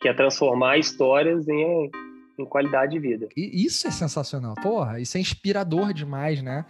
que é transformar histórias em, em qualidade de vida. E isso é sensacional, porra, isso é inspirador demais, né?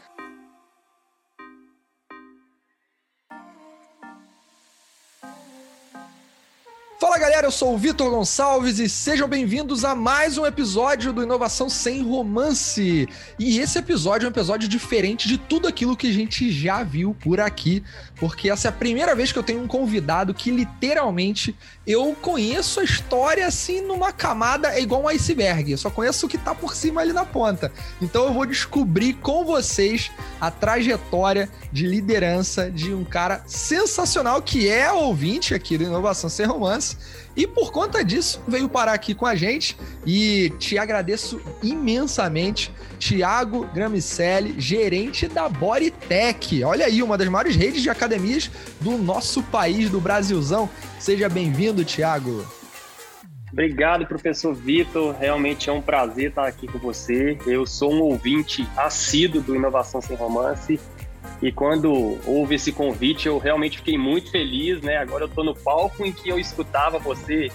Eu sou o Vitor Gonçalves e sejam bem-vindos a mais um episódio do Inovação Sem Romance. E esse episódio é um episódio diferente de tudo aquilo que a gente já viu por aqui, porque essa é a primeira vez que eu tenho um convidado que literalmente eu conheço a história assim numa camada é igual um iceberg, eu só conheço o que tá por cima ali na ponta. Então eu vou descobrir com vocês a trajetória de liderança de um cara sensacional que é ouvinte aqui do Inovação Sem Romance e por conta disso, veio parar aqui com a gente e te agradeço imensamente, Tiago Gramicelli, gerente da Bodytech. Olha aí, uma das maiores redes de academias do nosso país, do Brasilzão. Seja bem-vindo, Tiago. Obrigado, professor Vitor. Realmente é um prazer estar aqui com você. Eu sou um ouvinte assíduo do Inovação Sem Romance e quando houve esse convite, eu realmente fiquei muito feliz, né? Agora eu estou no palco em que eu escutava você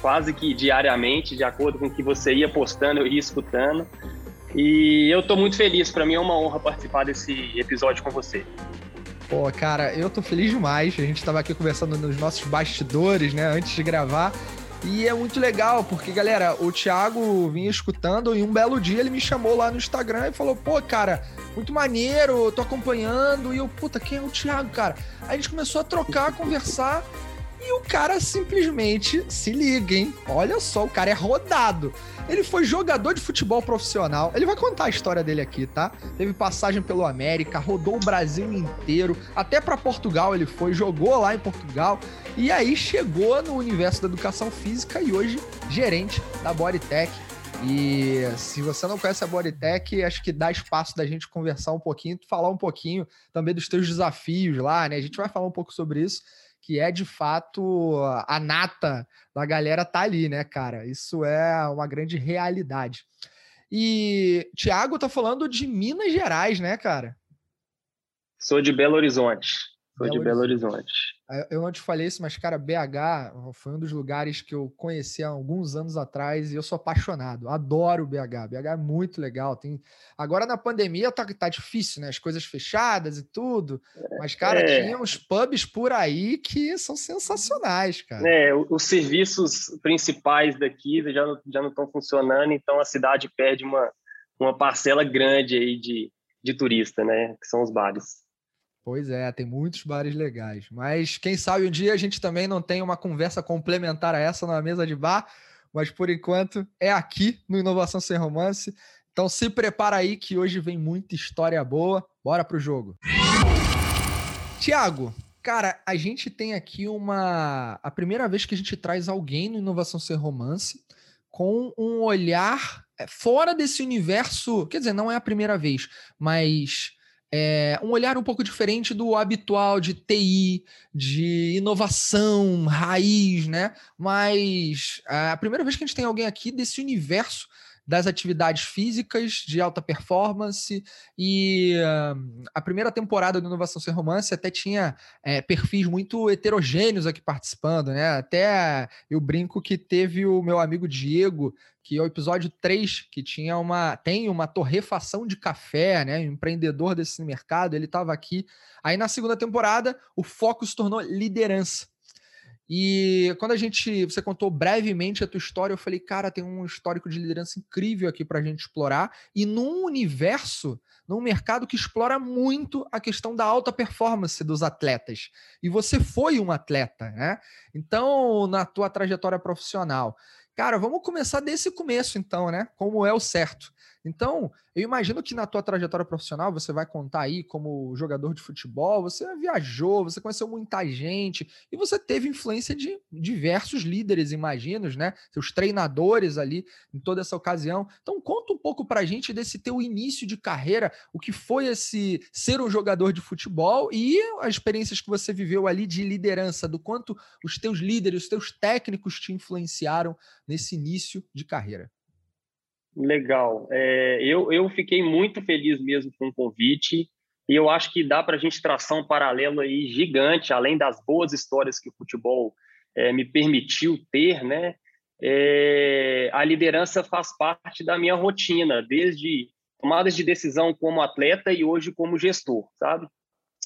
quase que diariamente, de acordo com o que você ia postando, eu ia escutando. E eu estou muito feliz, para mim é uma honra participar desse episódio com você. Pô, cara, eu tô feliz demais. A gente estava aqui conversando nos nossos bastidores, né, antes de gravar. E é muito legal, porque, galera, o Thiago vinha escutando e um belo dia ele me chamou lá no Instagram e falou: pô, cara, muito maneiro, tô acompanhando. E eu, puta, quem é o Thiago, cara? Aí a gente começou a trocar, a conversar. E o cara simplesmente se liga, hein? Olha só, o cara é rodado. Ele foi jogador de futebol profissional. Ele vai contar a história dele aqui, tá? Teve passagem pelo América, rodou o Brasil inteiro, até para Portugal ele foi, jogou lá em Portugal. E aí chegou no universo da educação física e hoje gerente da Bodytech. E se você não conhece a Bodytech, acho que dá espaço da gente conversar um pouquinho, falar um pouquinho também dos teus desafios lá, né? A gente vai falar um pouco sobre isso que é de fato a nata da galera tá ali, né, cara? Isso é uma grande realidade. E Tiago tá falando de Minas Gerais, né, cara? Sou de Belo Horizonte. Sou Belo de Belo Horizonte. Horizonte. Eu não te falei isso, mas, cara, BH foi um dos lugares que eu conheci há alguns anos atrás e eu sou apaixonado. Adoro BH. BH é muito legal. Tem... Agora na pandemia tá, tá difícil, né? As coisas fechadas e tudo. Mas, cara, é... tinha uns pubs por aí que são sensacionais, cara. É, os serviços principais daqui já não, já não estão funcionando, então a cidade perde uma, uma parcela grande aí de, de turista, né? Que são os bares. Pois é, tem muitos bares legais. Mas quem sabe um dia a gente também não tem uma conversa complementar a essa na mesa de bar. Mas por enquanto é aqui no Inovação Sem Romance. Então se prepara aí que hoje vem muita história boa. Bora pro jogo. Tiago, cara, a gente tem aqui uma. A primeira vez que a gente traz alguém no Inovação Sem Romance com um olhar é, fora desse universo. Quer dizer, não é a primeira vez, mas é, um olhar um pouco diferente do habitual de TI, de inovação, raiz, né? Mas é a primeira vez que a gente tem alguém aqui desse universo das atividades físicas de alta performance e uh, a primeira temporada do Inovação Sem Romance até tinha é, perfis muito heterogêneos aqui participando, né? Até eu brinco que teve o meu amigo Diego, que é o episódio 3, que tinha uma tem uma torrefação de café, né? Um empreendedor desse mercado, ele estava aqui. Aí na segunda temporada, o foco se tornou liderança. E quando a gente, você contou brevemente a tua história, eu falei, cara, tem um histórico de liderança incrível aqui para a gente explorar. E num universo, num mercado que explora muito a questão da alta performance dos atletas. E você foi um atleta, né? Então, na tua trajetória profissional. Cara, vamos começar desse começo, então, né? Como é o certo. Então, eu imagino que na tua trajetória profissional você vai contar aí como jogador de futebol, você viajou, você conheceu muita gente e você teve influência de diversos líderes, imagino, né? Seus treinadores ali em toda essa ocasião. Então, conta um pouco pra gente desse teu início de carreira, o que foi esse ser um jogador de futebol e as experiências que você viveu ali de liderança, do quanto os teus líderes, os teus técnicos te influenciaram nesse início de carreira. Legal. É, eu, eu fiquei muito feliz mesmo com o convite e eu acho que dá para a gente traçar um paralelo aí gigante, além das boas histórias que o futebol é, me permitiu ter, né? é, a liderança faz parte da minha rotina, desde tomadas de decisão como atleta e hoje como gestor, sabe?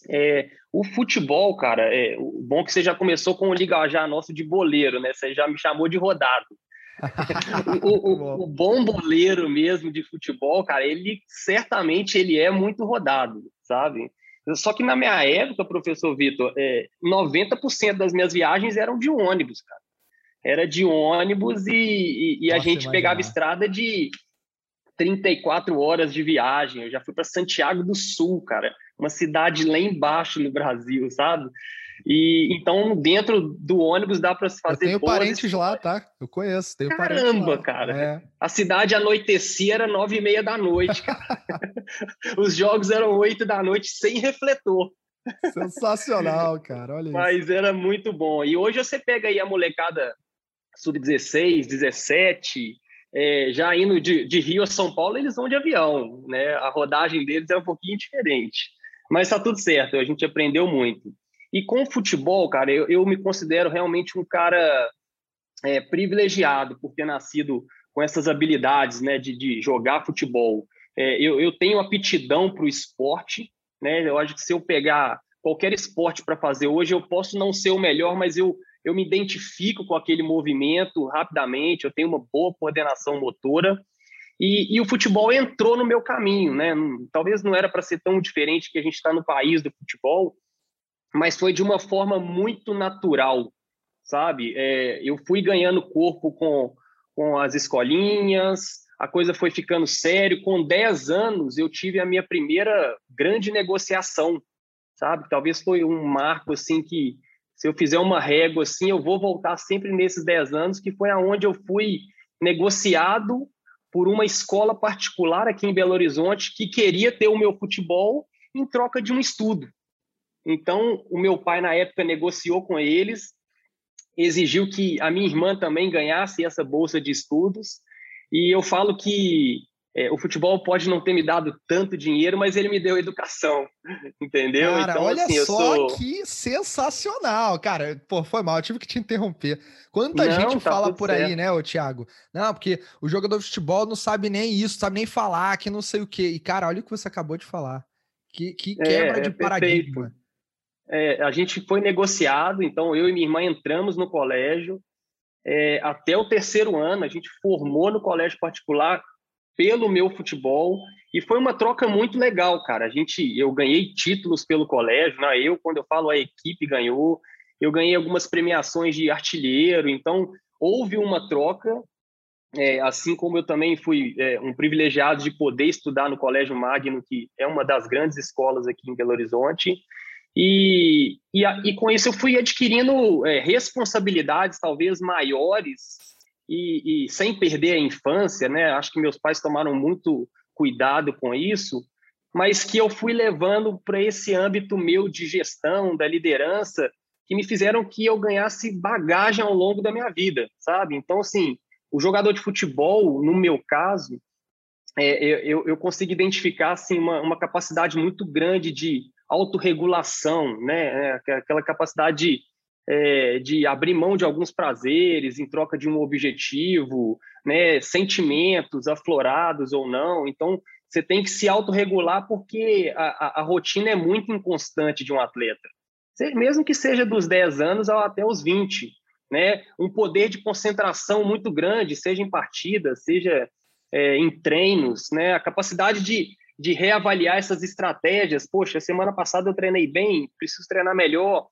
É, o futebol, cara, é bom que você já começou com o ligajar nosso de boleiro, né? Você já me chamou de rodado. O, o, o, bom boleiro mesmo de futebol, cara, ele certamente ele é muito rodado, sabe? Só que na minha época, professor Vitor, é, 90% das minhas viagens eram de ônibus, cara. Era de ônibus e, e, e a gente pegava estrada de 34 horas de viagem. Eu já fui para Santiago do Sul, cara, uma cidade lá embaixo no Brasil, sabe? E então dentro do ônibus dá para se fazer. Eu tenho parentes lá, tá? Eu conheço. Tenho Caramba, cara. É. A cidade anoitecia era nove e meia da noite, cara. Os jogos eram oito da noite sem refletor. Sensacional, cara. Olha Mas isso. era muito bom. E hoje você pega aí a molecada sub-16, 17, é, já indo de, de, Rio a São Paulo, eles vão de avião, né? A rodagem deles é um pouquinho diferente. Mas tá tudo certo, a gente aprendeu muito. E com o futebol, cara, eu, eu me considero realmente um cara é, privilegiado por ter nascido com essas habilidades, né, de, de jogar futebol. É, eu, eu tenho aptidão para o esporte, né? Eu acho que se eu pegar qualquer esporte para fazer hoje, eu posso não ser o melhor, mas eu eu me identifico com aquele movimento rapidamente, eu tenho uma boa coordenação motora. E, e o futebol entrou no meu caminho, né? Talvez não era para ser tão diferente que a gente está no país do futebol, mas foi de uma forma muito natural, sabe? É, eu fui ganhando corpo com, com as escolinhas, a coisa foi ficando sério. Com 10 anos, eu tive a minha primeira grande negociação, sabe? Talvez foi um marco assim que se eu fizer uma régua assim, eu vou voltar sempre nesses 10 anos, que foi aonde eu fui negociado por uma escola particular aqui em Belo Horizonte que queria ter o meu futebol em troca de um estudo. Então, o meu pai, na época, negociou com eles, exigiu que a minha irmã também ganhasse essa bolsa de estudos. E eu falo que é, o futebol pode não ter me dado tanto dinheiro, mas ele me deu educação, entendeu? Cara, então, olha assim, só sou... que sensacional, cara. Pô, foi mal, eu tive que te interromper. Quanta não, gente tá fala por certo. aí, né, ô Thiago? Não, porque o jogador de futebol não sabe nem isso, sabe nem falar, que não sei o quê. E, cara, olha o que você acabou de falar. Que, que é, quebra é, de paradigma. É, a gente foi negociado, então eu e minha irmã entramos no colégio. É, até o terceiro ano, a gente formou no colégio particular pelo meu futebol e foi uma troca muito legal, cara. A gente, eu ganhei títulos pelo colégio, né? Eu, quando eu falo a equipe ganhou, eu ganhei algumas premiações de artilheiro. Então houve uma troca, é, assim como eu também fui é, um privilegiado de poder estudar no Colégio Magno, que é uma das grandes escolas aqui em Belo Horizonte. E, e, e com isso eu fui adquirindo é, responsabilidades talvez maiores e, e, sem perder a infância, né? Acho que meus pais tomaram muito cuidado com isso, mas que eu fui levando para esse âmbito meu de gestão, da liderança, que me fizeram que eu ganhasse bagagem ao longo da minha vida, sabe? Então, assim, o jogador de futebol, no meu caso, é, eu, eu consigo identificar assim, uma, uma capacidade muito grande de autorregulação, né? É, aquela capacidade de é, de abrir mão de alguns prazeres em troca de um objetivo, né, sentimentos aflorados ou não. Então, você tem que se autorregular porque a, a, a, rotina é muito inconstante de um atleta. Mesmo que seja dos 10 anos até os 20. Né? Um poder de concentração muito grande, seja em partidas, seja é, em treinos, né? a capacidade de, de reavaliar essas estratégias. Poxa, semana passada eu treinei bem, preciso treinar melhor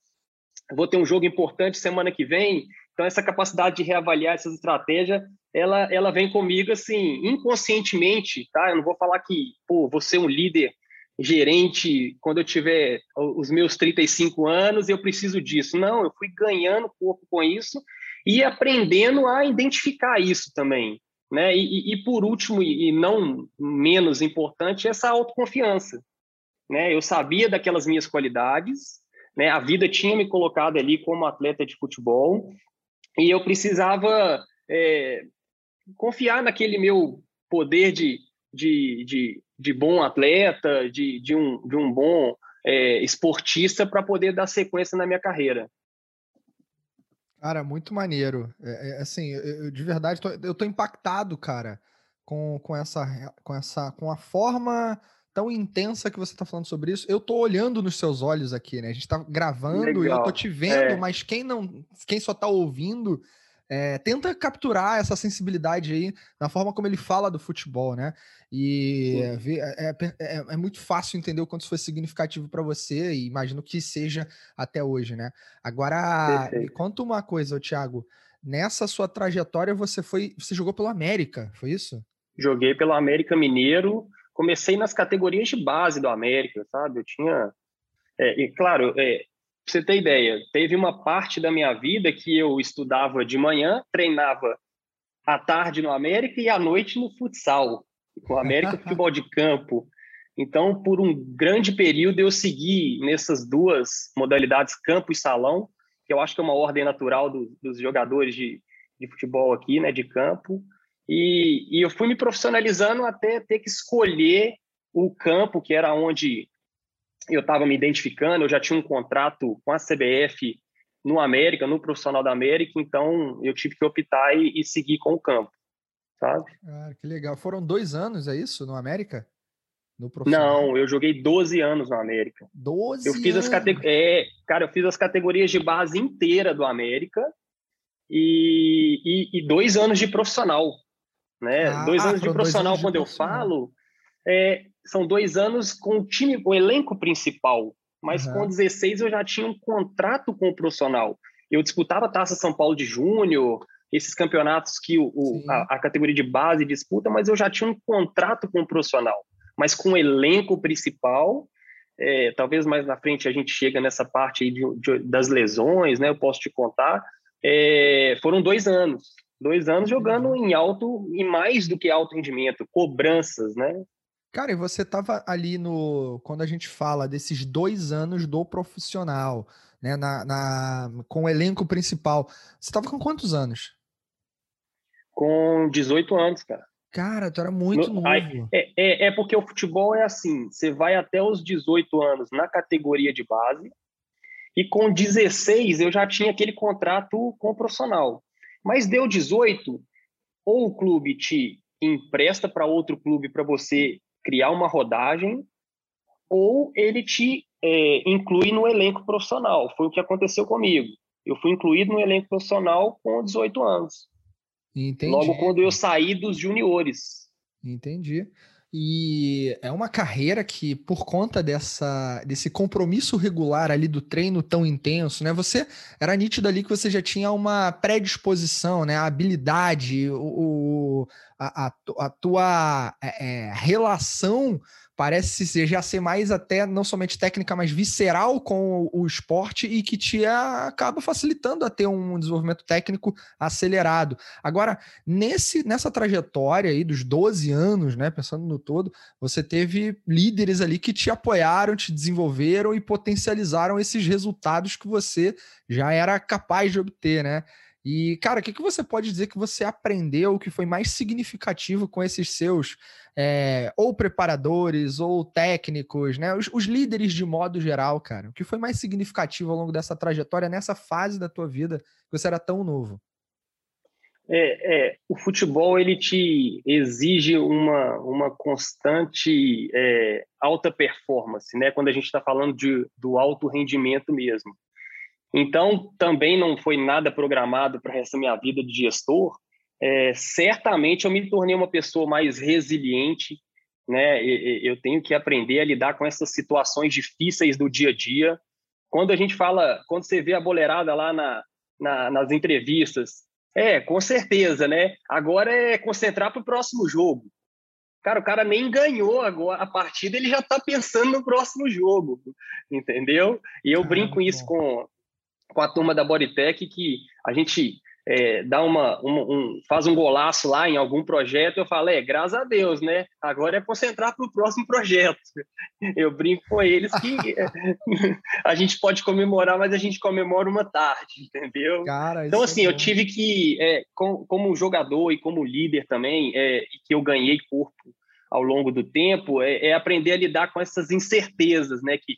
vou ter um jogo importante semana que vem, então essa capacidade de reavaliar essas estratégias, ela, ela vem comigo assim, inconscientemente, tá? Eu não vou falar que, pô, vou ser um líder gerente quando eu tiver os meus 35 anos eu preciso disso. Não, eu fui ganhando corpo com isso e aprendendo a identificar isso também. Né? E, e, por último, e não menos importante, essa autoconfiança. Né? Eu sabia daquelas minhas qualidades, né? A vida tinha me colocado ali como atleta de futebol e eu precisava é, confiar naquele meu poder de, de, de, de bom atleta, de, de, um, de um bom é, esportista para poder dar sequência na minha carreira. Cara, muito maneiro. É, é, assim, eu, de verdade, tô, eu tô impactado, cara, com, com essa, com essa, com a forma tão intensa que você tá falando sobre isso. Eu tô olhando nos seus olhos aqui, né? A gente tá gravando Legal. e eu tô te vendo, é. mas quem não, quem só tá ouvindo, é, tenta capturar essa sensibilidade aí na forma como ele fala do futebol, né? E é, é, é, é, muito fácil entender o quanto isso foi significativo para você e imagino que seja até hoje, né? Agora, Perfeito. me conta uma coisa, Thiago. Nessa sua trajetória, você foi, você jogou pelo América, foi isso? Joguei pelo América Mineiro. Comecei nas categorias de base do América, sabe? Eu tinha, é, e claro, é, Pra você ter ideia, teve uma parte da minha vida que eu estudava de manhã, treinava à tarde no América e à noite no futsal, com o América Futebol de Campo. Então, por um grande período, eu segui nessas duas modalidades, campo e salão, que eu acho que é uma ordem natural do, dos jogadores de, de futebol aqui, né, de campo. E, e eu fui me profissionalizando até ter que escolher o campo, que era onde eu estava me identificando, eu já tinha um contrato com a CBF no América, no profissional da América, então eu tive que optar e, e seguir com o campo, sabe? Ah, que legal. Foram dois anos, é isso, no América? No Não, eu joguei 12 anos no América. 12 eu fiz anos? As categ... é, cara, eu fiz as categorias de base inteira do América e, e, e dois anos de profissional. Né? Ah, dois anos de profissional, anos de quando profissional. eu falo, é, são dois anos com o time, o elenco principal, mas uhum. com 16 eu já tinha um contrato com o profissional. Eu disputava a Taça São Paulo de Júnior, esses campeonatos que o, o a, a, categoria de base disputa, mas eu já tinha um contrato com o profissional. Mas com o elenco principal, é, talvez mais na frente a gente chega nessa parte aí de, de, das lesões, né? Eu posso te contar. É, foram dois anos, dois anos jogando em alto e mais do que alto rendimento, cobranças, né? Cara, e você estava ali no. Quando a gente fala desses dois anos do profissional, né? Na, na com o elenco principal. Você estava com quantos anos? Com 18 anos, cara. Cara, tu era muito no, novo. Aí, é, é, é, porque o futebol é assim: você vai até os 18 anos na categoria de base, e com 16 eu já tinha aquele contrato com o profissional. Mas deu 18, ou o clube te empresta para outro clube para você criar uma rodagem ou ele te é, inclui no elenco profissional. Foi o que aconteceu comigo. Eu fui incluído no elenco profissional com 18 anos. Entendi. Logo quando eu saí dos juniores. Entendi. E é uma carreira que, por conta dessa, desse compromisso regular ali do treino tão intenso, né? Você era nítido ali que você já tinha uma predisposição, né? A habilidade, o, a, a, a tua é, é relação parece já ser mais até não somente técnica, mas visceral com o, o esporte e que te acaba facilitando a ter um desenvolvimento técnico acelerado. Agora, nesse, nessa trajetória aí dos 12 anos, né, pensando no todo, você teve líderes ali que te apoiaram, te desenvolveram e potencializaram esses resultados que você já era capaz de obter, né? E, cara, o que, que você pode dizer que você aprendeu que foi mais significativo com esses seus é, ou preparadores ou técnicos, né? Os, os, líderes de modo geral, cara. O que foi mais significativo ao longo dessa trajetória, nessa fase da tua vida que você era tão novo? É, é o futebol ele te exige uma, uma constante é, alta performance, né? Quando a gente está falando de, do alto rendimento mesmo. Então, também não foi nada programado para essa minha vida de gestor. É, certamente eu me tornei uma pessoa mais resiliente, né? Eu tenho que aprender a lidar com essas situações difíceis do dia a dia. Quando a gente fala, quando você vê a boleirada lá na, na nas entrevistas, é, com certeza, né? Agora é concentrar para o próximo jogo. Cara, o cara nem ganhou agora a partida, ele já está pensando no próximo jogo, entendeu? E eu brinco isso com, com a turma da Bodytech que a gente é, dá uma, uma um, faz um golaço lá em algum projeto, eu falo, é, graças a Deus, né? Agora é concentrar para o próximo projeto. Eu brinco com eles que a gente pode comemorar, mas a gente comemora uma tarde, entendeu? Cara, então, assim, é eu tive que, é, com, como jogador e como líder também, é, que eu ganhei corpo ao longo do tempo, é, é aprender a lidar com essas incertezas, né? Que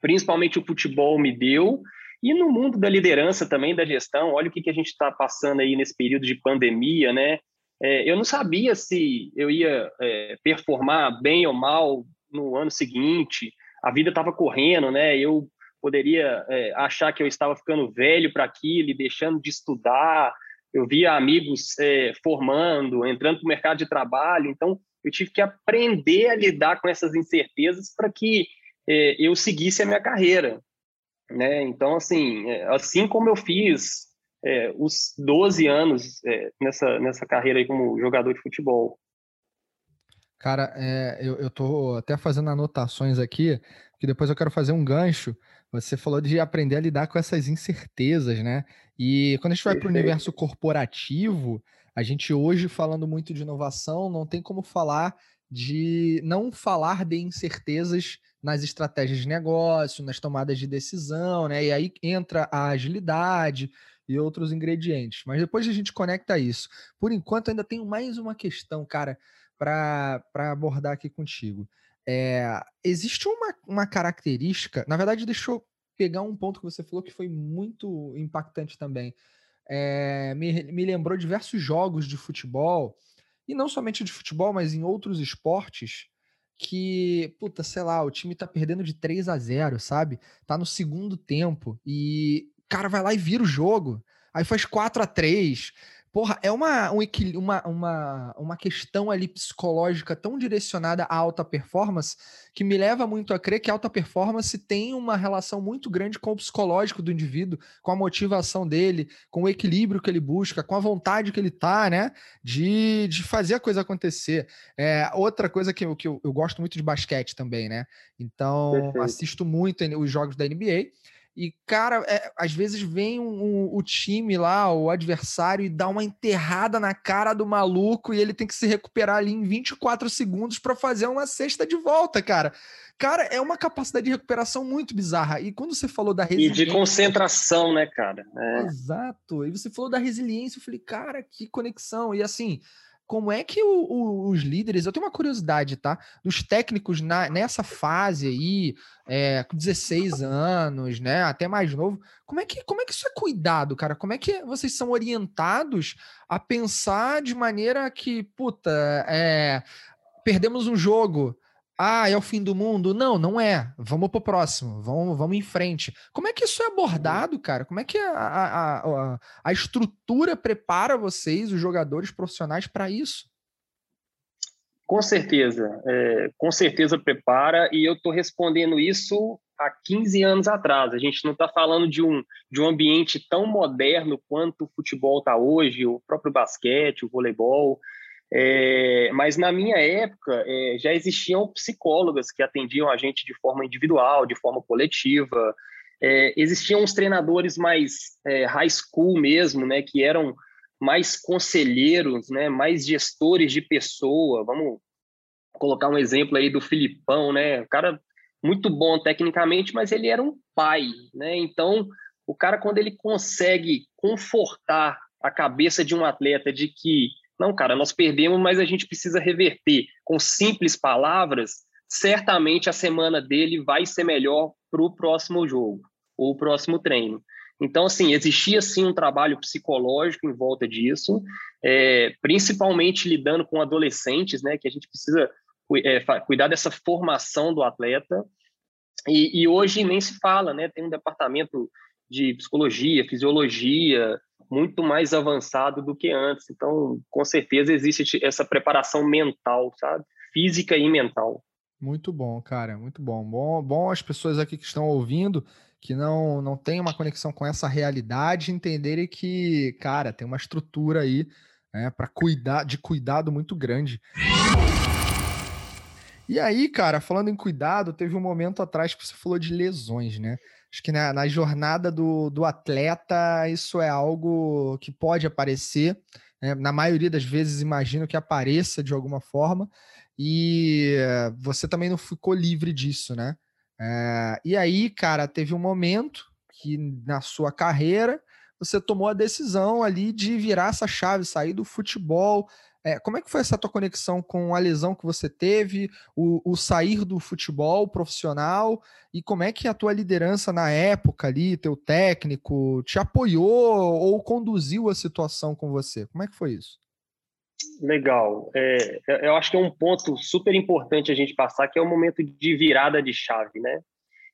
principalmente o futebol me deu, E no mundo da liderança também, da gestão, olha o que, que a gente está passando aí nesse período de pandemia, né? É, eu não sabia se eu ia é, performar bem ou mal no ano seguinte. A vida estava correndo, né? Eu poderia é, achar que eu estava ficando velho para aquilo e deixando de estudar. Eu via amigos é, formando, entrando para o mercado de trabalho. Então, eu tive que aprender a lidar com essas incertezas para que é, eu seguisse a minha carreira. Né? Então, assim, é, assim como eu fiz é, os 12 anos é, nessa, nessa carreira aí como jogador de futebol. Cara, é, eu, eu tô até fazendo anotações aqui, que depois eu quero fazer um gancho. Você falou de aprender a lidar com essas incertezas, né? E quando a gente vai para o universo corporativo, a gente hoje falando muito de inovação, não tem como falar de não falar de incertezas nas estratégias de negócio, nas tomadas de decisão, né? E aí entra a agilidade e outros ingredientes. Mas depois a gente conecta isso. Por enquanto, ainda tenho mais uma questão, cara, para abordar aqui contigo. É, existe uma, uma característica, na verdade, deixa eu pegar um ponto que você falou que foi muito impactante também. É, me, me lembrou diversos jogos de futebol, e não somente de futebol, mas em outros esportes, que, puta, sei lá, o time tá perdendo de 3 a 0, sabe? Tá no segundo tempo e cara vai lá e vira o jogo. Aí faz 4 a 3 Porra, é uma, um, uma, uma, uma questão ali psicológica tão direcionada à alta performance que me leva muito a crer que a alta performance tem uma relação muito grande com o psicológico do indivíduo, com a motivação dele, com o equilíbrio que ele busca, com a vontade que ele tá, né? De, de fazer a coisa acontecer. É, outra coisa que, eu, que eu, eu gosto muito de basquete também, né? Então, Perfeito. assisto muito os jogos da NBA. E, cara, é, às vezes vem um, um, o time lá, o adversário, e dá uma enterrada na cara do maluco e ele tem que se recuperar ali em 24 segundos para fazer uma cesta de volta, cara. Cara, é uma capacidade de recuperação muito bizarra. E quando você falou da resiliência. E de concentração, né, cara? É. Exato. E você falou da resiliência, eu falei, cara, que conexão. E assim, como é que o, o, os líderes, eu tenho uma curiosidade, tá? Dos técnicos na, nessa fase aí, é, com 16 anos, né? Até mais novo, como é, que, como é que isso é cuidado, cara? Como é que vocês são orientados a pensar de maneira que, puta, é, perdemos um jogo, ah, é o fim do mundo. Não, não é. Vamos pro próximo. Vamos, vamos em frente. Como é que isso é abordado, cara? Como é que a, a, a, a estrutura prepara vocês, os jogadores profissionais, para isso? Com certeza. É, com certeza prepara. E eu estou respondendo isso há 15 anos atrás. A gente não está falando de um, de um ambiente tão moderno quanto o futebol está hoje, o próprio basquete, o voleibol. É, mas na minha época é, já existiam psicólogas que atendiam a gente de forma individual, de forma coletiva. É, existiam uns treinadores mais é, high school mesmo, né, que eram mais conselheiros, né, mais gestores de pessoa. Vamos colocar um exemplo aí do Filipão, né, cara muito bom tecnicamente, mas ele era um pai, né? Então o cara quando ele consegue confortar a cabeça de um atleta de que não, cara, nós perdemos, mas a gente precisa reverter. Com simples palavras, certamente a semana dele vai ser melhor para o próximo jogo ou o próximo treino. Então, assim, existia sim um trabalho psicológico em volta disso, é, principalmente lidando com adolescentes, né, que a gente precisa é, cuidar dessa formação do atleta. E, e, hoje nem se fala, né, tem um departamento de psicologia, fisiologia, muito mais avançado do que antes. Então, com certeza existe essa preparação mental, sabe? Física e mental. Muito bom, cara, muito bom. Bom, bom as pessoas aqui que estão ouvindo que não não têm uma conexão com essa realidade entenderem que, cara, tem uma estrutura aí, né, para cuidar de cuidado muito grande. E aí, cara, falando em cuidado, teve um momento atrás que você falou de lesões, né? Acho que na, na, jornada do, do atleta, isso é algo que pode aparecer. Né? Na maioria das vezes, imagino que apareça de alguma forma. E você também não ficou livre disso, né? É, e aí, cara, teve um momento que na sua carreira você tomou a decisão ali de virar essa chave, sair do futebol. É, como é que foi essa tua conexão com a lesão que você teve, o, o, sair do futebol profissional e como é que a tua liderança na época ali, teu técnico, te apoiou ou conduziu a situação com você? Como é que foi isso? Legal. É, eu acho que é um ponto super importante a gente passar, que é o momento de virada de chave, né?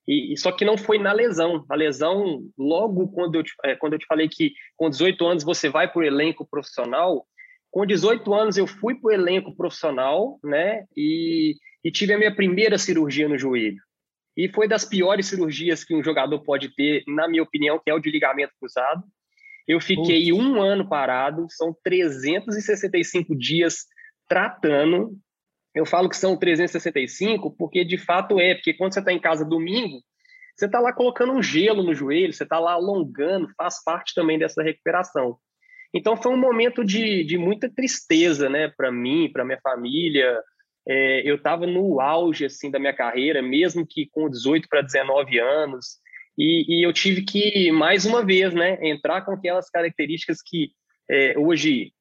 E, só que não foi na lesão. A lesão, logo quando eu te, é, quando eu te falei que com 18 anos você vai para o elenco profissional, com 18 anos eu fui para o elenco profissional, né? E, e tive a minha primeira cirurgia no joelho. E foi das piores cirurgias que um jogador pode ter, na minha opinião, que é o de ligamento cruzado. Eu fiquei Putz. um ano parado, são 365 dias tratando eu falo que são 365 porque de fato é, porque quando você está em casa domingo, você está lá colocando um gelo no joelho, você está lá alongando, faz parte também dessa recuperação. Então foi um momento de, de muita tristeza, né, para mim, para minha família. É, eu estava no auge assim da minha carreira, mesmo que com 18 para 19 anos, e, e, eu tive que mais uma vez, né, entrar com aquelas características que é, hoje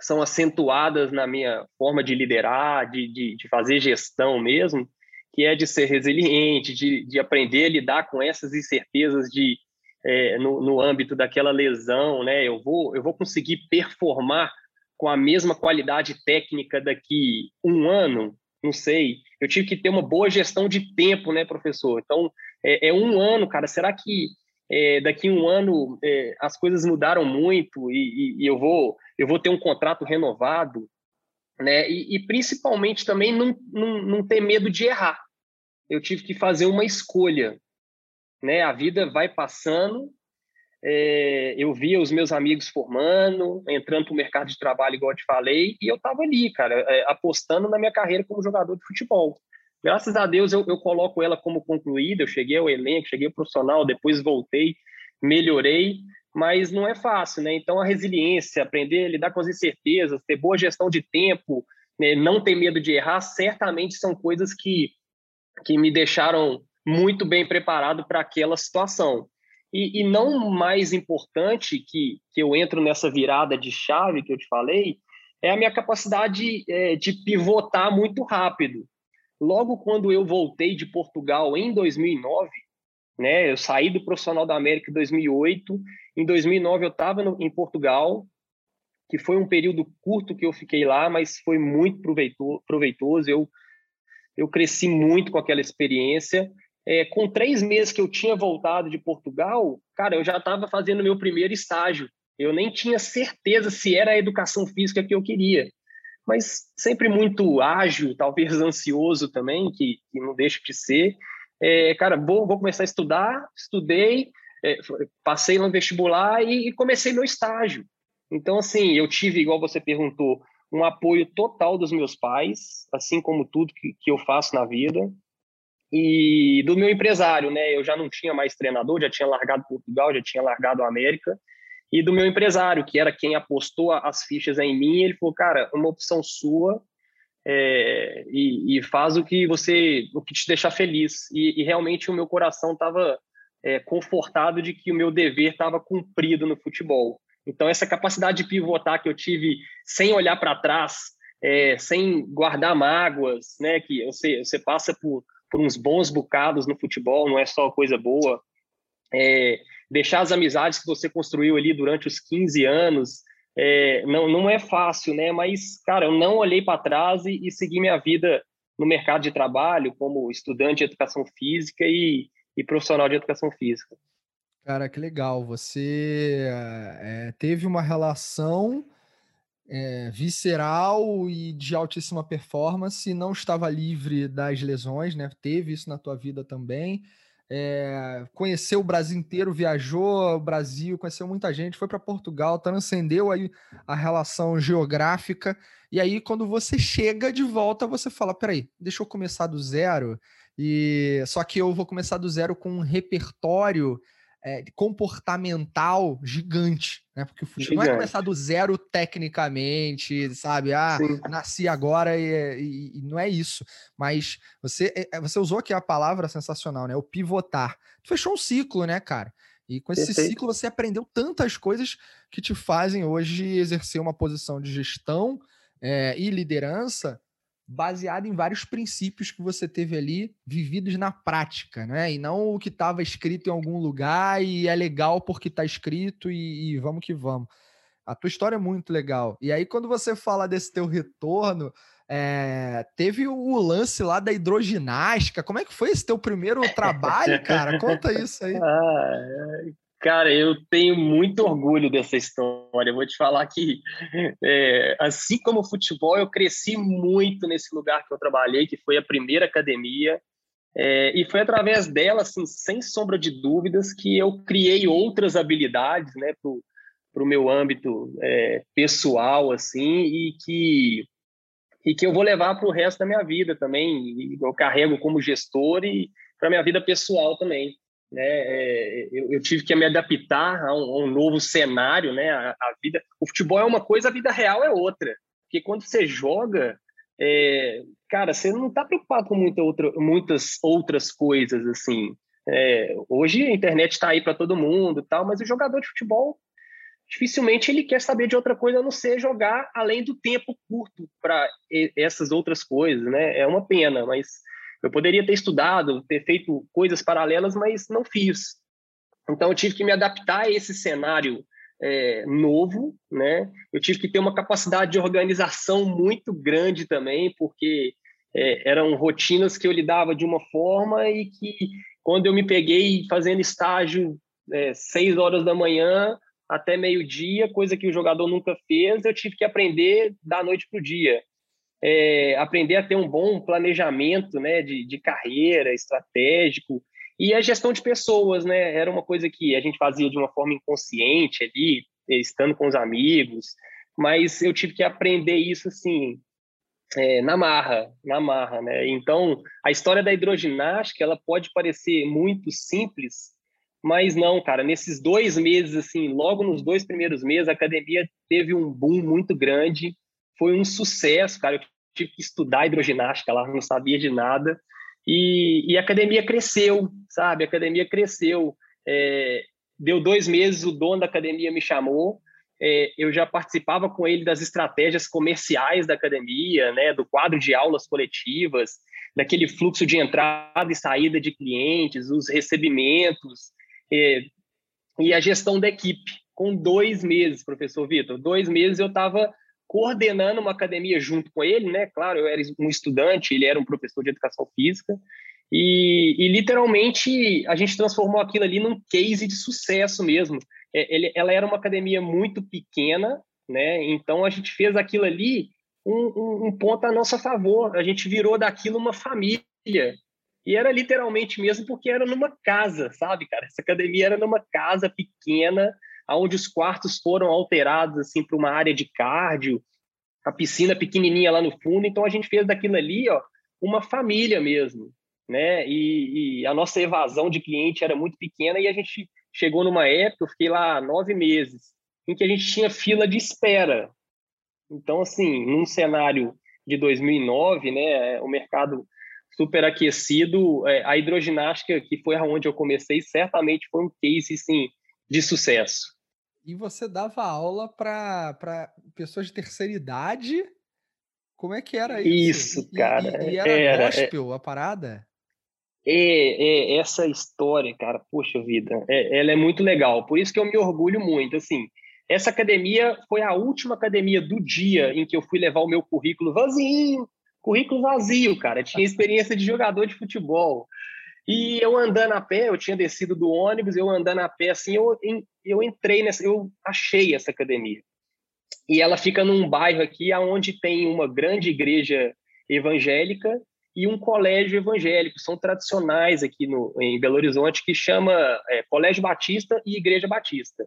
são acentuadas na minha forma de liderar, de, de, de fazer gestão mesmo, que é de ser resiliente, de, de aprender a lidar com essas incertezas de é, no, no âmbito daquela lesão, né? Eu vou, eu vou conseguir performar com a mesma qualidade técnica daqui um ano? Não sei. Eu tive que ter uma boa gestão de tempo, né, professor? Então, é, é um ano, cara. Será que é, daqui um ano é, as coisas mudaram muito e, e, e, eu vou eu vou ter um contrato renovado, né? E, e principalmente também não, não, não, ter medo de errar. Eu tive que fazer uma escolha, né? A vida vai passando. É, eu via os meus amigos formando, entrando para o mercado de trabalho, igual eu te falei, e eu estava ali, cara, é, apostando na minha carreira como jogador de futebol. Graças a Deus eu, eu coloco ela como concluída. Eu cheguei ao elenco, cheguei ao profissional, depois voltei, melhorei, mas não é fácil, né? Então a resiliência, aprender a lidar com as incertezas, ter boa gestão de tempo, né? não ter medo de errar, certamente são coisas que, que me deixaram muito bem preparado para aquela situação. E, e, não mais importante que, que eu entro nessa virada de chave que eu te falei, é a minha capacidade é, de pivotar muito rápido. Logo quando eu voltei de Portugal em 2009, né, eu saí do profissional da América em 2008, em 2009 eu estava em Portugal, que foi um período curto que eu fiquei lá, mas foi muito proveitoso. Eu, eu cresci muito com aquela experiência. É, com três meses que eu tinha voltado de Portugal, cara, eu já estava fazendo meu primeiro estágio. Eu nem tinha certeza se era a educação física que eu queria mas sempre muito ágil, talvez ansioso também, que, que não deixa de ser. É, cara, vou, vou começar a estudar, estudei, é, passei no vestibular e, e, comecei meu estágio. Então, assim, eu tive, igual você perguntou, um apoio total dos meus pais, assim como tudo que, que eu faço na vida, e do meu empresário, né? Eu já não tinha mais treinador, já tinha largado Portugal, já tinha largado a América, e do meu empresário, que era quem apostou as fichas em mim, ele falou, cara, uma opção sua é, e, e, faz o que você, o que te deixar feliz. E, e realmente o meu coração estava é, confortado de que o meu dever estava cumprido no futebol. Então essa capacidade de pivotar que eu tive sem olhar para trás, é, sem guardar mágoas, né, que você, você passa por, por uns bons bocados no futebol, não é só coisa boa. É, deixar as amizades que você construiu ali durante os 15 anos, é, não, não é fácil, né? Mas, cara, eu não olhei para trás e, e, segui minha vida no mercado de trabalho como estudante de educação física e, e profissional de educação física. Cara, que legal. Você é, teve uma relação é, visceral e de altíssima performance, não estava livre das lesões, né? Teve isso na tua vida também é, conheceu o Brasil inteiro, viajou o Brasil, conheceu muita gente, foi para Portugal, transcendeu aí a relação geográfica. E aí, quando você chega de volta, você fala: peraí, deixa eu começar do zero. E só que eu vou começar do zero com um repertório é, comportamental gigante, né? Porque o futebol não é começar do zero tecnicamente, sabe? Ah, Sim. nasci agora e, e, e, não é isso. Mas você, é, é, você usou aqui a palavra sensacional, né? O pivotar. Tu fechou um ciclo, né, cara? E com esse Perfeito. ciclo você aprendeu tantas coisas que te fazem hoje exercer uma posição de gestão é, e liderança baseada em vários princípios que você teve ali vividos na prática, né? E não o que estava escrito em algum lugar e é legal porque está escrito e, e, vamos que vamos. A tua história é muito legal. E aí, quando você fala desse teu retorno, é, teve o lance lá da hidroginástica. Como é que foi esse teu primeiro trabalho, cara? Conta isso aí. Ah, Cara, eu tenho muito orgulho dessa história. Eu vou te falar que, é, assim como o futebol, eu cresci muito nesse lugar que eu trabalhei, que foi a primeira academia. É, e foi através dela, assim, sem sombra de dúvidas, que eu criei outras habilidades, né, para o meu âmbito é, pessoal, assim, e que e que eu vou levar para o resto da minha vida também. Eu carrego como gestor e para minha vida pessoal também né? É, eu, eu, tive que me adaptar a um, a um novo cenário, né? A, a, vida, o futebol é uma coisa, a vida real é outra. Porque quando você joga, é, cara, você não está preocupado com muita outra, muitas outras coisas assim. É, hoje a internet está aí para todo mundo, tal, mas o jogador de futebol dificilmente ele quer saber de outra coisa a não ser jogar além do tempo curto para essas outras coisas, né? É uma pena, mas eu poderia ter estudado, ter feito coisas paralelas, mas não fiz. Então, eu tive que me adaptar a esse cenário é, novo, né? Eu tive que ter uma capacidade de organização muito grande também, porque é, eram rotinas que eu lidava de uma forma e que, quando eu me peguei fazendo estágio é, seis horas da manhã até meio-dia, coisa que o jogador nunca fez, eu tive que aprender da noite para o dia é, aprender a ter um bom planejamento né, de, de carreira, estratégico, e a gestão de pessoas, né? Era uma coisa que a gente fazia de uma forma inconsciente ali, estando com os amigos, mas eu tive que aprender isso assim é, na marra, na marra, né? Então a história da hidroginástica ela pode parecer muito simples, mas não, cara. Nesses dois meses, assim, logo nos dois primeiros meses, a academia teve um boom muito grande foi um sucesso, cara. Eu tive que estudar hidroginástica lá, não sabia de nada. E, e a academia cresceu, sabe? A academia cresceu. É, deu dois meses, o dono da academia me chamou. É, eu já participava com ele das estratégias comerciais da academia, né, do quadro de aulas coletivas, daquele fluxo de entrada e saída de clientes, os recebimentos é, e a gestão da equipe. Com dois meses, professor Vitor, dois meses eu estava coordenando uma academia junto com ele, né? Claro, eu era um estudante, ele era um professor de educação física, e, e literalmente a gente transformou aquilo ali num case de sucesso mesmo. É, ele, ela era uma academia muito pequena, né? Então a gente fez aquilo ali um, um, um ponto a nosso favor. A gente virou daquilo uma família. E era literalmente mesmo porque era numa casa, sabe, cara? Essa academia era numa casa pequena, onde os quartos foram alterados assim para uma área de cardio, a piscina pequenininha lá no fundo. Então a gente fez daquilo ali, ó, uma família mesmo, né? E, e, a nossa evasão de cliente era muito pequena e a gente chegou numa época, eu fiquei lá nove meses, em que a gente tinha fila de espera. Então, assim, num cenário de 2009, né, o mercado super aquecido, é, a hidroginástica, que foi aonde eu comecei, certamente foi um case, sim, de sucesso. E você dava aula para pessoas de terceira idade? Como é que era isso? Isso, cara. E, e era, era é gospel é... a parada? É, é, essa história, cara, poxa vida, é, ela é muito legal. Por isso que eu me orgulho muito. Assim, essa academia foi a última academia do dia em que eu fui levar o meu currículo vazio, currículo vazio, cara. Tinha experiência de jogador de futebol. E eu andando a pé, eu tinha descido do ônibus, eu andando a pé, assim, eu, eu entrei nessa, eu achei essa academia. E ela fica num bairro aqui onde tem uma grande igreja evangélica e um colégio evangélico, são tradicionais aqui no, em Belo Horizonte, que chama é, Colégio Batista e Igreja Batista.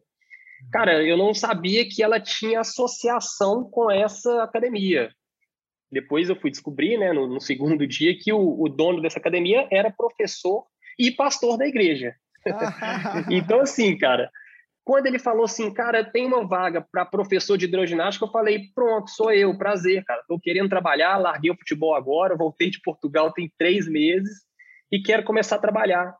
Cara, eu não sabia que ela tinha associação com essa academia. Depois eu fui descobrir, né, no, no segundo dia, que o, o, dono dessa academia era professor e pastor da igreja. então, assim, cara, quando ele falou assim, cara, tem uma vaga para professor de hidroginástica, eu falei, pronto, sou eu, prazer, cara. Estou querendo trabalhar, larguei o futebol agora, voltei de Portugal tem três meses e quero começar a trabalhar.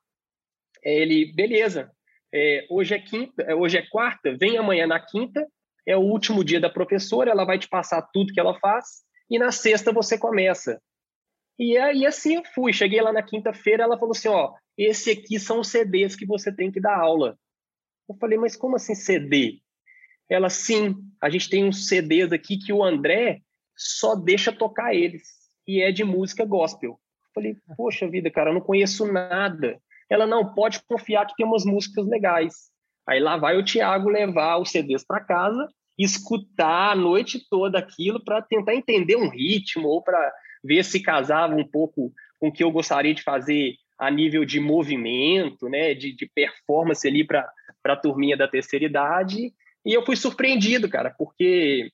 Ele, beleza, é, hoje é quinta, é, hoje é quarta, vem amanhã na quinta, é o último dia da professora, ela vai te passar tudo que ela faz, e na sexta você começa. E aí assim eu fui, cheguei lá na quinta-feira, ela falou assim, ó, esse aqui são os CDs que você tem que dar aula. Eu falei, mas como assim CD? Ela, sim, a gente tem uns CDs aqui que o André só deixa tocar eles, e é de música gospel. Eu falei, poxa vida, cara, eu não conheço nada. Ela, não, pode confiar que tem umas músicas legais. Aí lá vai o Tiago levar os CDs para casa, escutar a noite toda aquilo para tentar entender um ritmo ou para ver se casava um pouco com o que eu gostaria de fazer a nível de movimento, né, de, de performance ali para a turminha da terceira idade. E eu fui surpreendido, cara, porque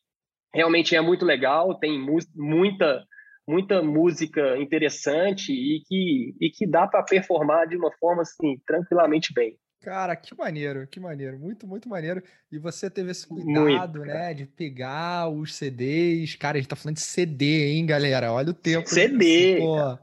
realmente é muito legal, tem muita muita música interessante e que, e que dá para performar de uma forma assim tranquilamente bem. Cara, que maneiro, que maneiro, muito, muito maneiro. E você teve esse cuidado, muito, né, de pegar os CDs. Cara, a gente tá falando de CD, hein, galera? Olha o tempo. CD. Pô,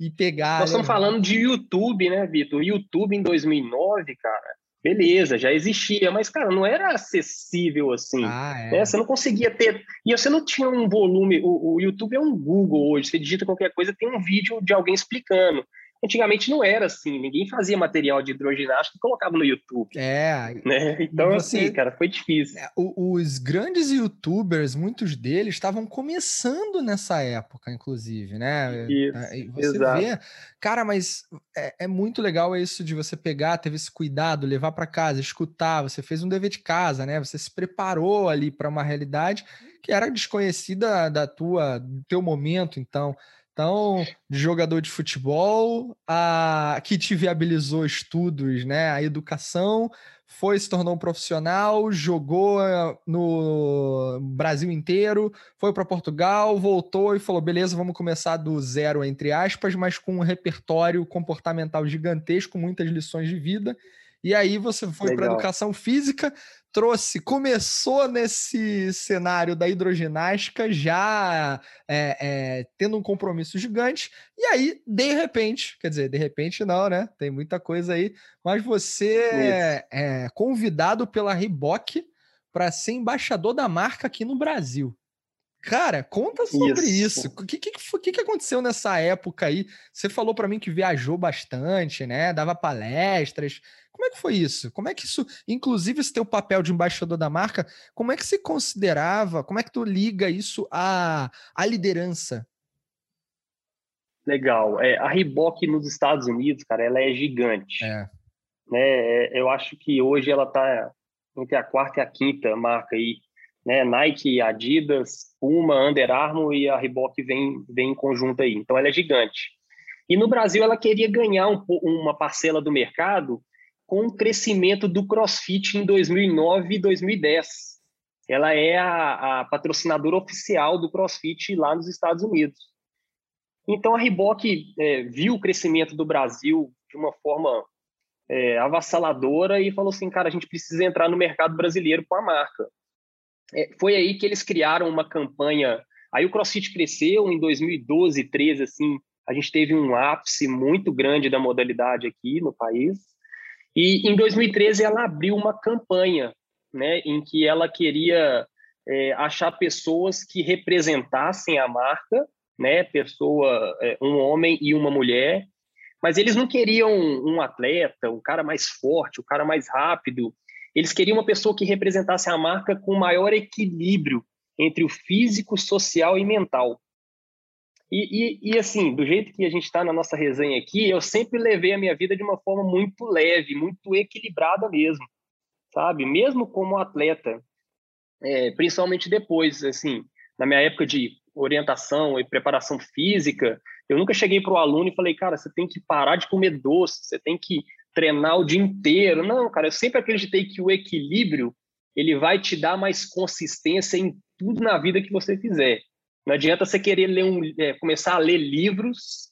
e pegar. Nós estamos falando de YouTube, né, Vitor? YouTube em 2009, cara beleza, já existia, mas, cara, não era acessível assim. Ah, é. né? Você não conseguia ter. E você não tinha um volume. O, o, YouTube é um Google hoje. Você digita qualquer coisa, tem um vídeo de alguém explicando. Antigamente não era assim, ninguém fazia material de hidroginástica e colocava no YouTube. É. Né? Então, você, assim, cara, foi difícil. É, os grandes youtubers, muitos deles, estavam começando nessa época, inclusive, né? Isso, e você exato. vê, cara, mas é, é, muito legal isso de você pegar, teve esse cuidado, levar para casa, escutar, você fez um dever de casa, né? Você se preparou ali para uma realidade que era desconhecida da tua, do teu momento, então. Então, de jogador de futebol, a que te viabilizou estudos, né? A educação, foi se tornou um profissional, jogou eh, no Brasil inteiro, foi para Portugal, voltou e falou: beleza, vamos começar do zero, entre aspas, mas com um repertório comportamental gigantesco, muitas lições de vida. E aí você foi para educação física, trouxe, começou nesse cenário da hidroginástica, já é, é, tendo um compromisso gigante, e aí, de repente, quer dizer, de repente não, né? Tem muita coisa aí, mas você é, é convidado pela Reebok para ser embaixador da marca aqui no Brasil. Cara, conta sobre isso. isso. O que, que, que, que aconteceu nessa época aí? Você falou para mim que viajou bastante, né? Dava palestras. Como é que foi isso? Como é que isso, inclusive esse teu papel de embaixador da marca, como é que se considerava, como é que tu liga isso à, à liderança? Legal. É, a Reebok nos Estados Unidos, cara, ela é gigante. É. Né? É, eu acho que hoje ela está entre a quarta e a quinta marca aí né? Nike, Adidas, Puma, Under Armour e a Reebok vem, vem em conjunto aí. Então ela é gigante. E no Brasil ela queria ganhar um, uma parcela do mercado com o crescimento do CrossFit em 2009 e 2010. Ela é a, a patrocinadora oficial do CrossFit lá nos Estados Unidos. Então a Reebok é, viu o crescimento do Brasil de uma forma é, avassaladora e falou assim, cara, a gente precisa entrar no mercado brasileiro com a marca. É, foi aí que eles criaram uma campanha. Aí o CrossFit cresceu em 2012, 13, assim, a gente teve um ápice muito grande da modalidade aqui no país. E em 2013 ela abriu uma campanha, né, em que ela queria é, achar pessoas que representassem a marca, né, pessoa, é, um homem e uma mulher, mas eles não queriam um atleta, um cara mais forte, o um cara mais rápido, eles queriam uma pessoa que representasse a marca com maior equilíbrio entre o físico, social e mental. E, e, e assim, do jeito que a gente está na nossa resenha aqui, eu sempre levei a minha vida de uma forma muito leve, muito equilibrada mesmo, sabe? Mesmo como atleta, é, principalmente depois, assim, na minha época de orientação e preparação física, eu nunca cheguei para o aluno e falei, cara, você tem que parar de comer doce, você tem que treinar o dia inteiro. Não, cara, eu sempre acreditei que o equilíbrio ele vai te dar mais consistência em tudo na vida que você fizer. Não adianta você querer ler um, é, começar a ler livros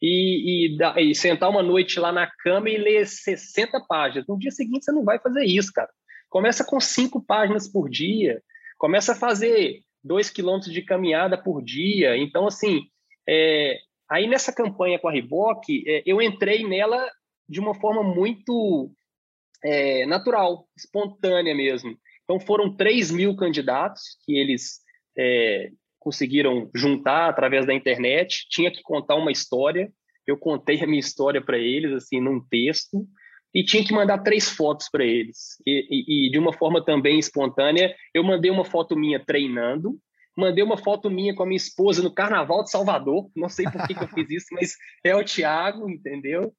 e, e, e, sentar uma noite lá na cama e ler 60 páginas. No dia seguinte você não vai fazer isso, cara. Começa com cinco páginas por dia. Começa a fazer dois quilômetros de caminhada por dia. Então, assim, é, aí nessa campanha com a Reebok, é, eu entrei nela de uma forma muito é, natural, espontânea mesmo. Então foram 3 mil candidatos que eles é, conseguiram juntar através da internet. Tinha que contar uma história. Eu contei a minha história para eles assim num texto e tinha que mandar três fotos para eles. E, e, e, de uma forma também espontânea, eu mandei uma foto minha treinando, mandei uma foto minha com a minha esposa no Carnaval de Salvador. Não sei por que, que eu fiz isso, mas é o Thiago, entendeu?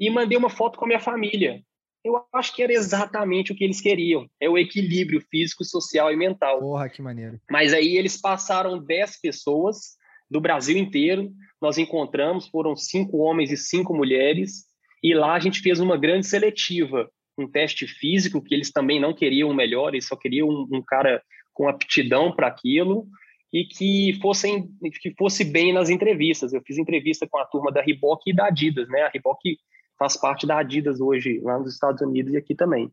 E mandei uma foto com a minha família. Eu acho que era exatamente o que eles queriam. É o equilíbrio físico, social e mental. Porra, que maneiro. Mas aí eles passaram 10 pessoas do Brasil inteiro. Nós encontramos, foram cinco homens e cinco mulheres e lá a gente fez uma grande seletiva, um teste físico, que eles também não queriam o melhor, eles só queriam um, um cara com aptidão para aquilo e que, fossem, que fosse bem nas entrevistas. Eu fiz entrevista com a turma da Reebok e da Adidas, né? A Reebok faz parte da Adidas hoje, lá nos Estados Unidos e aqui também.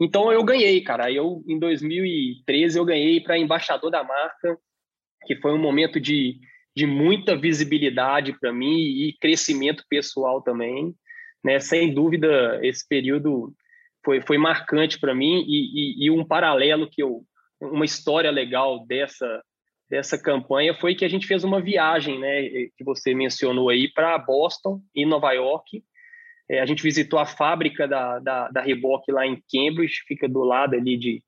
Então eu ganhei, cara. Eu em 2013 eu ganhei para embaixador da marca, que foi um momento de, de muita visibilidade para mim e crescimento pessoal também né? Sem dúvida, esse período foi, foi marcante para mim e, e, e, um paralelo que eu, uma história legal dessa dessa campanha foi que a gente fez uma viagem, né? Que você mencionou aí para Boston e Nova York. É, a gente visitou a fábrica da, da, da Reebok lá em Cambridge, fica do lado ali de,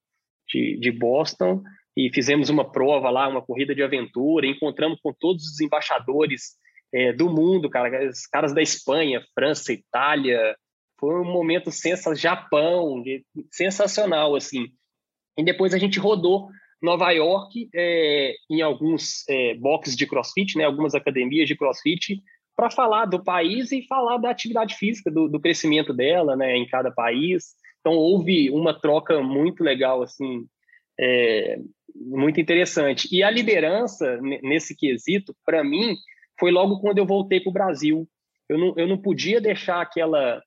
de, de Boston e fizemos uma prova lá, uma corrida de aventura, encontramos com todos os embaixadores é, do mundo, cara, os caras da Espanha, França, Itália, foi um momento sensacional, Japão, sensacional, assim. E depois a gente rodou Nova York é, em alguns é, boxes de CrossFit, né, algumas academias de CrossFit, para falar do país e falar da atividade física, do, do, crescimento dela, né, em cada país. Então houve uma troca muito legal, assim, é, muito interessante. E a liderança nesse quesito, para mim, foi logo quando eu voltei para o Brasil. Eu não, eu não podia deixar aquela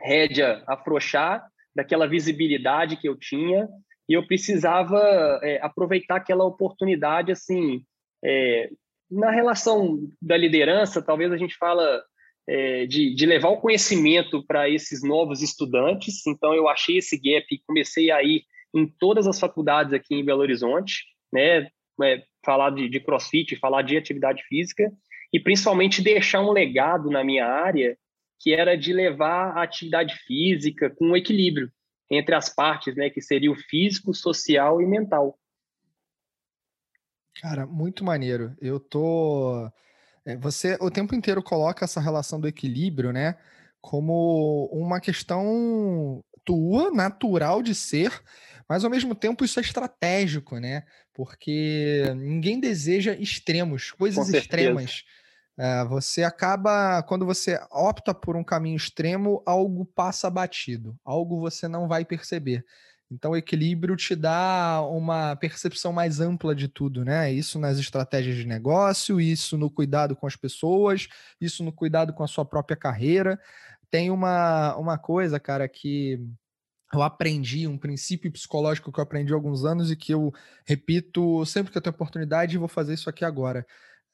rédea afrouxar daquela visibilidade que eu tinha e eu precisava é, aproveitar aquela oportunidade assim é, na relação da liderança talvez a gente fala é, de, de levar o conhecimento para esses novos estudantes. Então eu achei esse gap e comecei a ir em todas as faculdades aqui em Belo Horizonte né? É, falar de, de crossfit falar de atividade física e principalmente deixar um legado na minha área que era de levar a atividade física com um equilíbrio entre as partes, né, que seria o físico, social e mental. Cara, muito maneiro. Eu tô é, você o tempo inteiro coloca essa relação do equilíbrio, né, como uma questão tua, natural de ser, mas ao mesmo tempo isso é estratégico, né? Porque ninguém deseja extremos, coisas extremas é, você acaba, quando você opta por um caminho extremo, algo passa batido, algo você não vai perceber. Então, o equilíbrio te dá uma percepção mais ampla de tudo, né? Isso nas estratégias de negócio, isso no cuidado com as pessoas, isso no cuidado com a sua própria carreira. Tem uma, uma coisa, cara, que eu aprendi, um princípio psicológico que eu aprendi há alguns anos e que eu repito sempre que eu tenho oportunidade e vou fazer isso aqui agora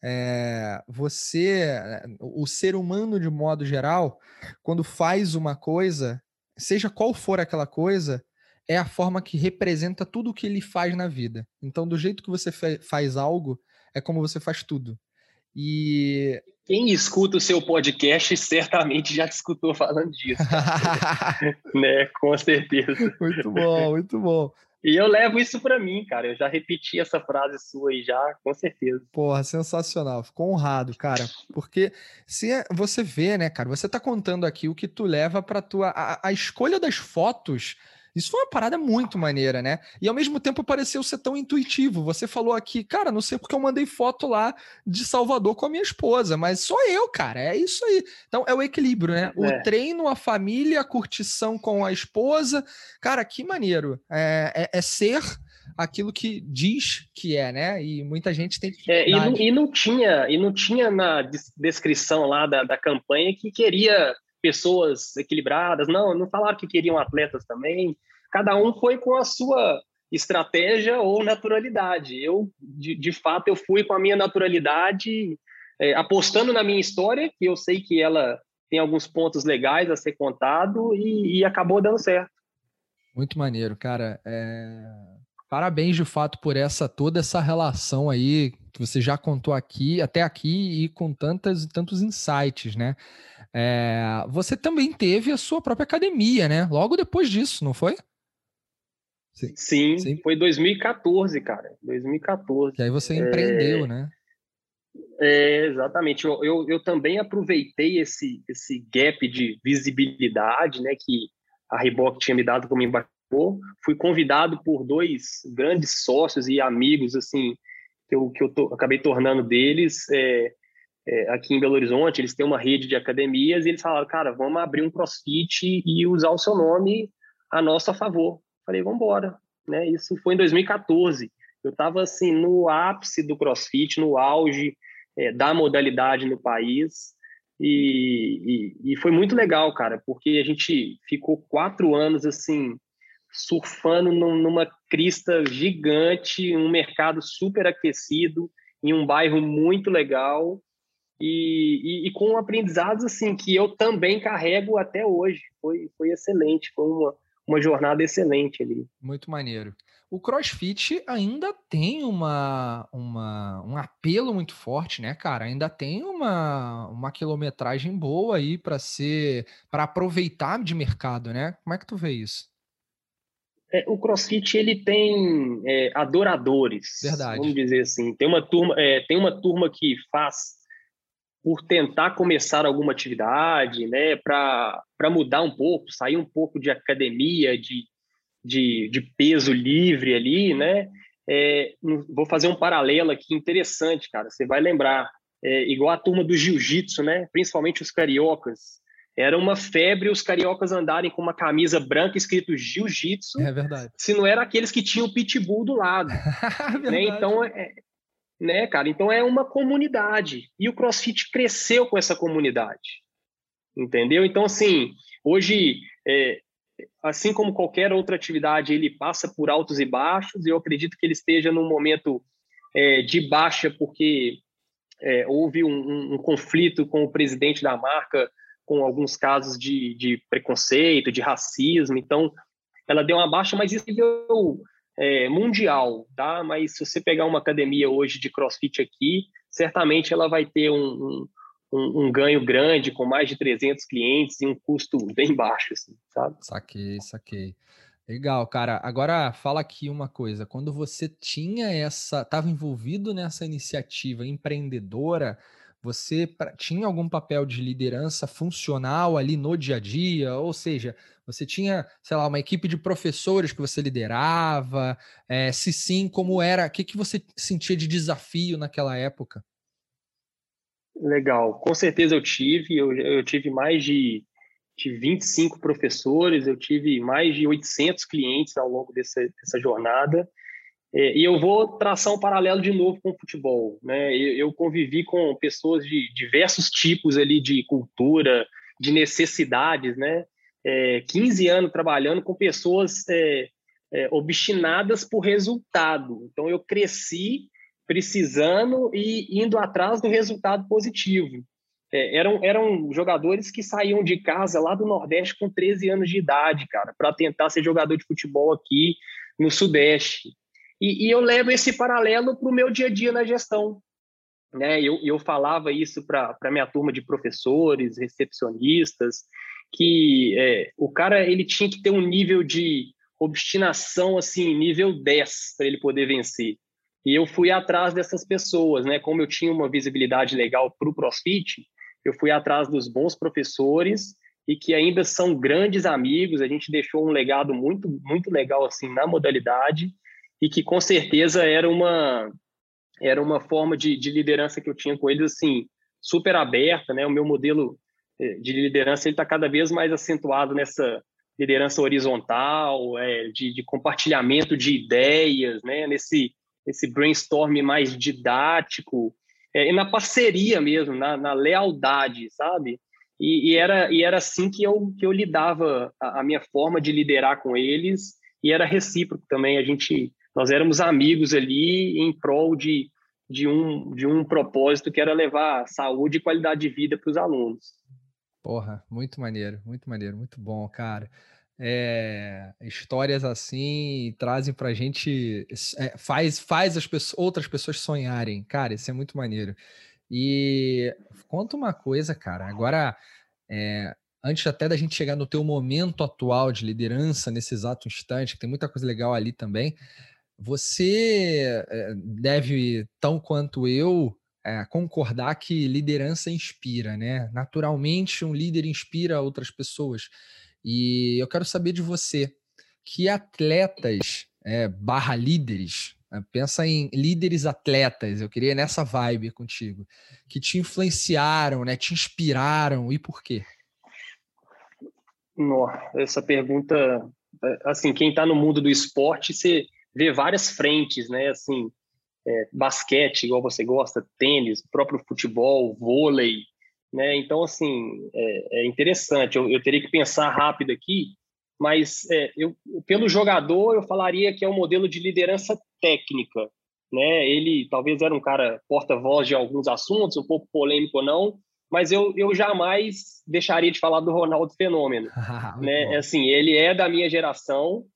é, você, o ser humano de modo geral, quando faz uma coisa, seja qual for aquela coisa, é a forma que representa tudo o que ele faz na vida. Então, do jeito que você faz algo, é como você faz tudo. E quem escuta o seu podcast certamente já te escutou falando disso. né? Com certeza. Muito bom, muito bom. E eu levo isso para mim, cara. Eu já repeti essa frase sua aí já, com certeza. Porra, sensacional. Ficou honrado, cara. Porque se é, você vê, né, cara, você tá contando aqui o que tu leva para tua a, a escolha das fotos isso foi uma parada muito maneira, né? E ao mesmo tempo pareceu ser tão intuitivo. Você falou aqui, cara, não sei porque eu mandei foto lá de Salvador com a minha esposa, mas sou eu, cara. É isso aí. Então é o equilíbrio, né? O é. treino, a família, a curtição com a esposa. Cara, que maneiro. É, é, é ser aquilo que diz que é, né? E muita gente tem é, e, não, e, não, tinha e não tinha na descrição lá da, da campanha que queria pessoas equilibradas. Não, não falaram que queriam atletas também. Cada um foi com a sua estratégia ou naturalidade. Eu, de, de fato, eu fui com a minha naturalidade, é, apostando na minha história, que eu sei que ela tem alguns pontos legais a ser contado e, e acabou dando certo. Muito maneiro, cara. É... Parabéns de fato por essa toda essa relação aí que você já contou aqui, até aqui e com tantas tantos insights, né? É... Você também teve a sua própria academia, né? Logo depois disso, não foi? Sim, Sim, Sim. foi 2014, cara. 2014. Que aí você empreendeu, é... né? É, exatamente. Eu, eu, eu, também aproveitei esse, esse gap de visibilidade né, que a Reebok tinha me dado como embaixador. Fui convidado por dois grandes sócios e amigos assim que eu, que eu to, acabei tornando deles é, é, aqui em Belo Horizonte. Eles têm uma rede de academias e eles falaram, cara, vamos abrir um CrossFit e usar o seu nome a nosso favor. Falei, vamos embora. Né? Isso foi em 2014. Eu estava assim no ápice do CrossFit, no auge é, da modalidade no país. E, e, e, foi muito legal, cara, porque a gente ficou quatro anos assim surfando num, numa crista gigante, um mercado super aquecido, em um bairro muito legal e, e, e, com aprendizados assim que eu também carrego até hoje. Foi, foi excelente, foi uma, uma jornada excelente ali. Muito maneiro o CrossFit ainda tem uma, uma, um apelo muito forte, né, cara? Ainda tem uma, uma quilometragem boa aí para ser para aproveitar de mercado, né? Como é que tu vê isso? É, o CrossFit ele tem é, adoradores, Verdade. vamos dizer assim. Tem uma turma, é, tem uma turma que faz por tentar começar alguma atividade, né, para mudar um pouco, sair um pouco de academia, de de, de peso livre ali, né? É, vou fazer um paralelo aqui interessante, cara. Você vai lembrar, é, igual a turma do jiu-jitsu, né? Principalmente os cariocas. Era uma febre os cariocas andarem com uma camisa branca escrito jiu-jitsu. É verdade. Se não era aqueles que tinham o pitbull do lado. né? Então, é, né, cara? Então é uma comunidade. E o CrossFit cresceu com essa comunidade. Entendeu? Então, assim, hoje é, assim como qualquer outra atividade, ele passa por altos e baixos, eu acredito que ele esteja num momento é, de baixa, porque é, houve um, um, um, conflito com o presidente da marca, com alguns casos de, de, preconceito, de racismo, então ela deu uma baixa, mas isso nível é, mundial, tá? Mas se você pegar uma academia hoje de crossfit aqui, certamente ela vai ter um, um, um, ganho grande, com mais de 300 clientes e um custo bem baixo, assim, sabe? Saquei, saquei. Legal, cara. Agora fala aqui uma coisa. Quando você tinha essa, estava envolvido nessa iniciativa empreendedora, você tinha algum papel de liderança funcional ali no dia a dia? Ou seja, você tinha, sei lá, uma equipe de professores que você liderava? É, se sim, como era? O que, que você sentia de desafio naquela época? Legal, com certeza eu tive, eu, eu tive mais de, de 25 professores, eu tive mais de 800 clientes ao longo dessa, dessa jornada, e eu vou traçar um paralelo de novo com o futebol, né? Eu, eu convivi com pessoas de diversos tipos ali de cultura, de necessidades, né? É, 15 anos trabalhando com pessoas é, é, obstinadas por resultado. Então eu cresci precisando e indo atrás do resultado positivo. É, eram, eram jogadores que saíam de casa lá do Nordeste com 13 anos de idade, cara, para tentar ser jogador de futebol aqui no Sudeste. E, e eu levo esse paralelo para o meu dia a dia na gestão. Né? Eu, eu falava isso para a minha turma de professores, recepcionistas, que é, o cara ele tinha que ter um nível de obstinação assim, nível 10 para ele poder vencer. E eu fui atrás dessas pessoas, né? Como eu tinha uma visibilidade legal para o CrossFit, eu fui atrás dos bons professores e que ainda são grandes amigos. A gente deixou um legado muito, muito legal assim na modalidade e que com certeza era uma era uma forma de, de liderança que eu tinha com eles assim super aberta, né? O meu modelo eh, de liderança ele está cada vez mais acentuado nessa liderança horizontal, é, de, de compartilhamento de ideias, né? Nesse esse brainstorm mais didático, é, e na parceria mesmo, na, na lealdade, sabe? E, e, era, e era assim que eu, que eu lidava, a, a, minha forma de liderar com eles, e era recíproco também. A gente, nós éramos amigos ali em prol de, de, um, de um propósito que era levar saúde e qualidade de vida para os alunos. Porra, muito maneiro, muito maneiro, muito bom, cara. É, histórias assim trazem pra gente, é, faz, faz as pessoas, outras pessoas sonharem, cara, isso é muito maneiro. E conta uma coisa, cara, agora, é, antes até da gente chegar no teu momento atual de liderança, nesse exato instante, que tem muita coisa legal ali também, você é, deve, tão quanto eu, é, concordar que liderança inspira, né? Naturalmente, um líder inspira outras pessoas. E eu quero saber de você, que atletas é, barra líderes, né? pensa em líderes atletas, eu queria nessa vibe contigo, que te influenciaram, né? Te inspiraram e por quê? Nossa, essa pergunta, é, assim, quem está no mundo do esporte, você vê várias frentes, né? Assim, é, basquete, igual você gosta, tênis, próprio futebol, vôlei, né? Então, assim, é, é interessante. Eu, eu, teria que pensar rápido aqui, mas é, eu, pelo jogador, eu falaria que é um modelo de liderança técnica, né? Ele talvez era um cara porta-voz de alguns assuntos, um pouco polêmico ou não, mas eu, eu jamais deixaria de falar do Ronaldo Fenômeno, né? Assim, ele é da minha geração,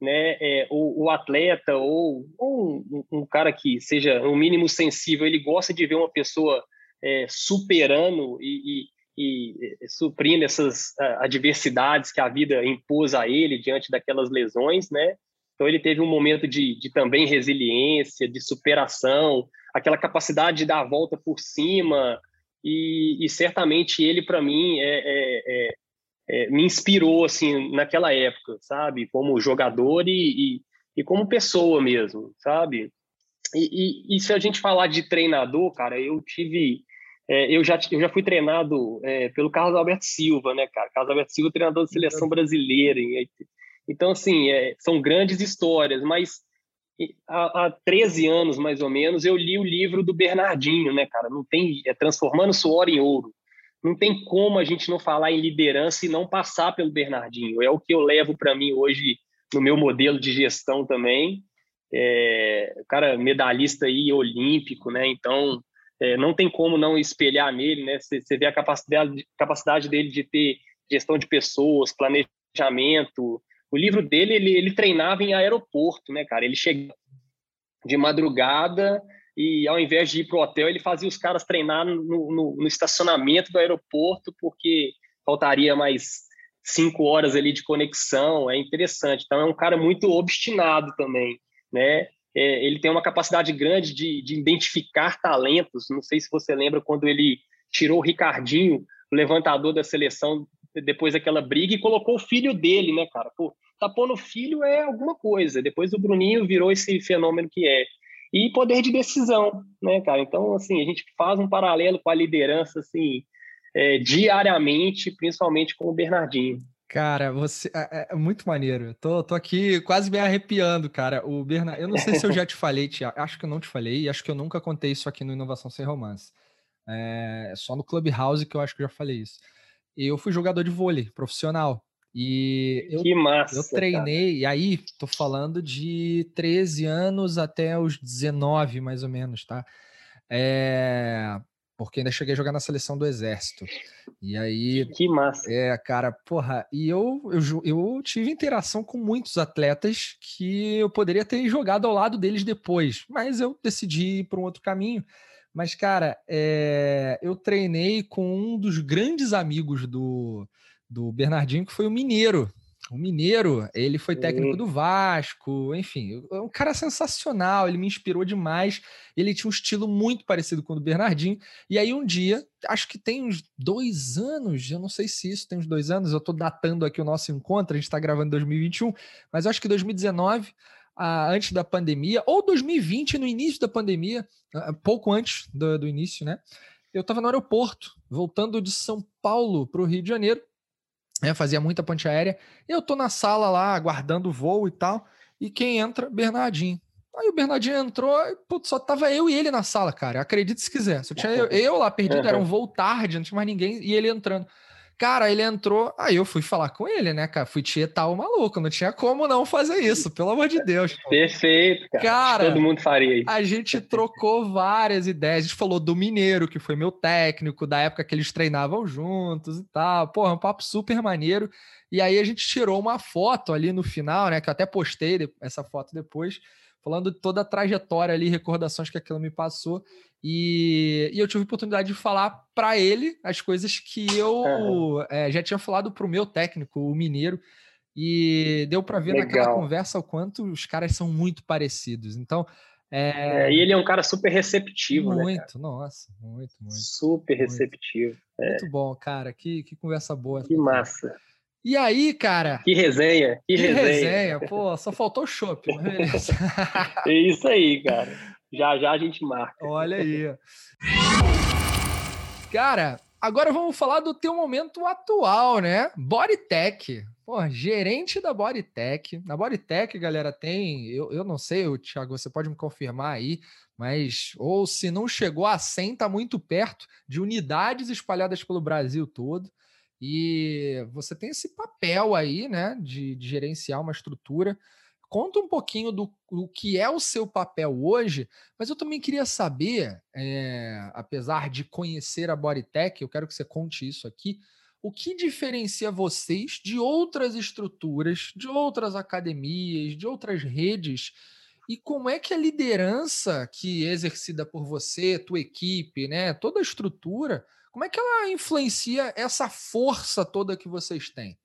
né, é, o, o, atleta ou, ou um, um, cara que seja um mínimo sensível, ele gosta de ver uma pessoa é, superando e, e, e, suprindo essas adversidades que a vida impôs a ele diante daquelas lesões, né? Então ele teve um momento de, de também resiliência, de superação, aquela capacidade de dar a volta por cima e, e certamente ele para mim é, é, é me inspirou assim naquela época, sabe? Como jogador e, e, e como pessoa mesmo, sabe? E, e, se a gente falar de treinador, cara, eu tive, é, eu já eu já fui treinado é, pelo Carlos Alberto Silva, né, cara? Carlos Alberto Silva, treinador da seleção brasileira. Então, assim, é, são grandes histórias, mas há, há 13 anos, mais ou menos, eu li o livro do Bernardinho, né, cara? Não tem, é Transformando Suor em Ouro não tem como a gente não falar em liderança e não passar pelo Bernardinho. É o que eu levo para mim hoje no meu modelo de gestão também. É, cara medalhista aí olímpico, né? Então é, não tem como não espelhar nele, né? Você vê a capacidade, capacidade dele de ter gestão de pessoas, planejamento. O livro dele ele, ele treinava em aeroporto, né, cara? Ele chegava de madrugada e ao invés de ir para o hotel, ele fazia os caras treinar no, no, no, estacionamento do aeroporto, porque faltaria mais cinco horas ali de conexão, é interessante. Então, é um cara muito obstinado também, né? É, ele tem uma capacidade grande de, de identificar talentos, não sei se você lembra quando ele tirou o Ricardinho, o levantador da seleção, depois daquela briga, e colocou o filho dele, né, cara? Pô, tá filho é alguma coisa. Depois o Bruninho virou esse fenômeno que é e poder de decisão, né, cara? Então, assim, a gente faz um paralelo com a liderança, assim, é, diariamente, principalmente com o Bernardinho. Cara, você é, é, muito maneiro. Tô, tô aqui quase me arrepiando, cara. O Bernard, eu não sei se eu já te falei, Tia, acho que eu não te falei, e acho que eu nunca contei isso aqui no Inovação Sem Romance. É só no Clubhouse que eu acho que eu já falei isso. Eu fui jogador de vôlei profissional. E eu, massa, eu treinei, cara. e aí tô falando de 13 anos até os 19, mais ou menos, tá? É, porque ainda cheguei a jogar na seleção do Exército. E aí. Que massa. É, cara, porra, e eu, eu, eu tive interação com muitos atletas que eu poderia ter jogado ao lado deles depois, mas eu decidi ir para um outro caminho. Mas, cara, é, eu treinei com um dos grandes amigos do, do Bernardinho, que foi o Mineiro. O Mineiro, ele foi técnico do Vasco, enfim, é um cara sensacional, ele me inspirou demais. Ele tinha um estilo muito parecido com o do Bernardinho. E aí, um dia, acho que tem uns dois anos, eu não sei se isso tem uns dois anos, eu estou datando aqui o nosso encontro, a gente está gravando em 2021, mas acho que 2019, ah, antes da pandemia, ou 2020, no início da pandemia, pouco antes do, do início, né? Eu estava no aeroporto, voltando de São Paulo para o Rio de Janeiro né, fazia muita ponte aérea. Eu tô na sala lá, aguardando o voo e tal, e quem entra? Bernardinho. Aí o Bernardinho entrou, e, putz, só tava eu e ele na sala, cara. Acredite se quiser. Só tinha eu, eu lá perdido, era um voo tarde, não tinha mais ninguém, e ele entrando. Cara, ele entrou, aí eu fui falar com ele, né, cara? Fui tietar o maluco, não tinha como não fazer isso, pelo amor de Deus. Perfeito, cara. cara Todo mundo faria isso. A gente trocou várias ideias, a gente falou do Mineiro, que foi meu técnico, da época que eles treinavam juntos e tal. Porra, um papo super maneiro. E aí a gente tirou uma foto ali no final, né, que eu até postei essa foto depois, falando de toda a trajetória ali, recordações que aquilo me passou. E, e eu tive a oportunidade de falar para ele as coisas que eu é, já tinha falado para o meu técnico, o Mineiro, e deu para ver Legal. naquela conversa o quanto os caras são muito parecidos. Então. É... é... e ele é um cara super receptivo, muito, né? Muito, nossa, muito, muito. Super muito. receptivo. É. Muito bom, cara. Que, que conversa boa. Que massa. E aí, cara? Que resenha, que, que resenha. resenha. Pô, só faltou o chopp, é isso aí, cara. Já já a gente marca. Olha aí. Cara, agora vamos falar do teu momento atual, né? Bodytech. Pô, gerente da Bodytech. Na Bodytech, galera, tem. Eu, eu não sei, Thiago, você pode me confirmar aí, mas. Ou se não chegou a 100, tá muito perto de unidades espalhadas pelo Brasil todo. E você tem esse papel aí, né, de, de gerenciar uma estrutura. Conta um pouquinho do, do, que é o seu papel hoje, mas eu também queria saber, é, apesar de conhecer a Bodytech, eu quero que você conte isso aqui, o que diferencia vocês de outras estruturas, de outras academias, de outras redes, e como é que a liderança que é exercida por você, tua equipe, né, toda a estrutura, como é que ela influencia essa força toda que vocês têm?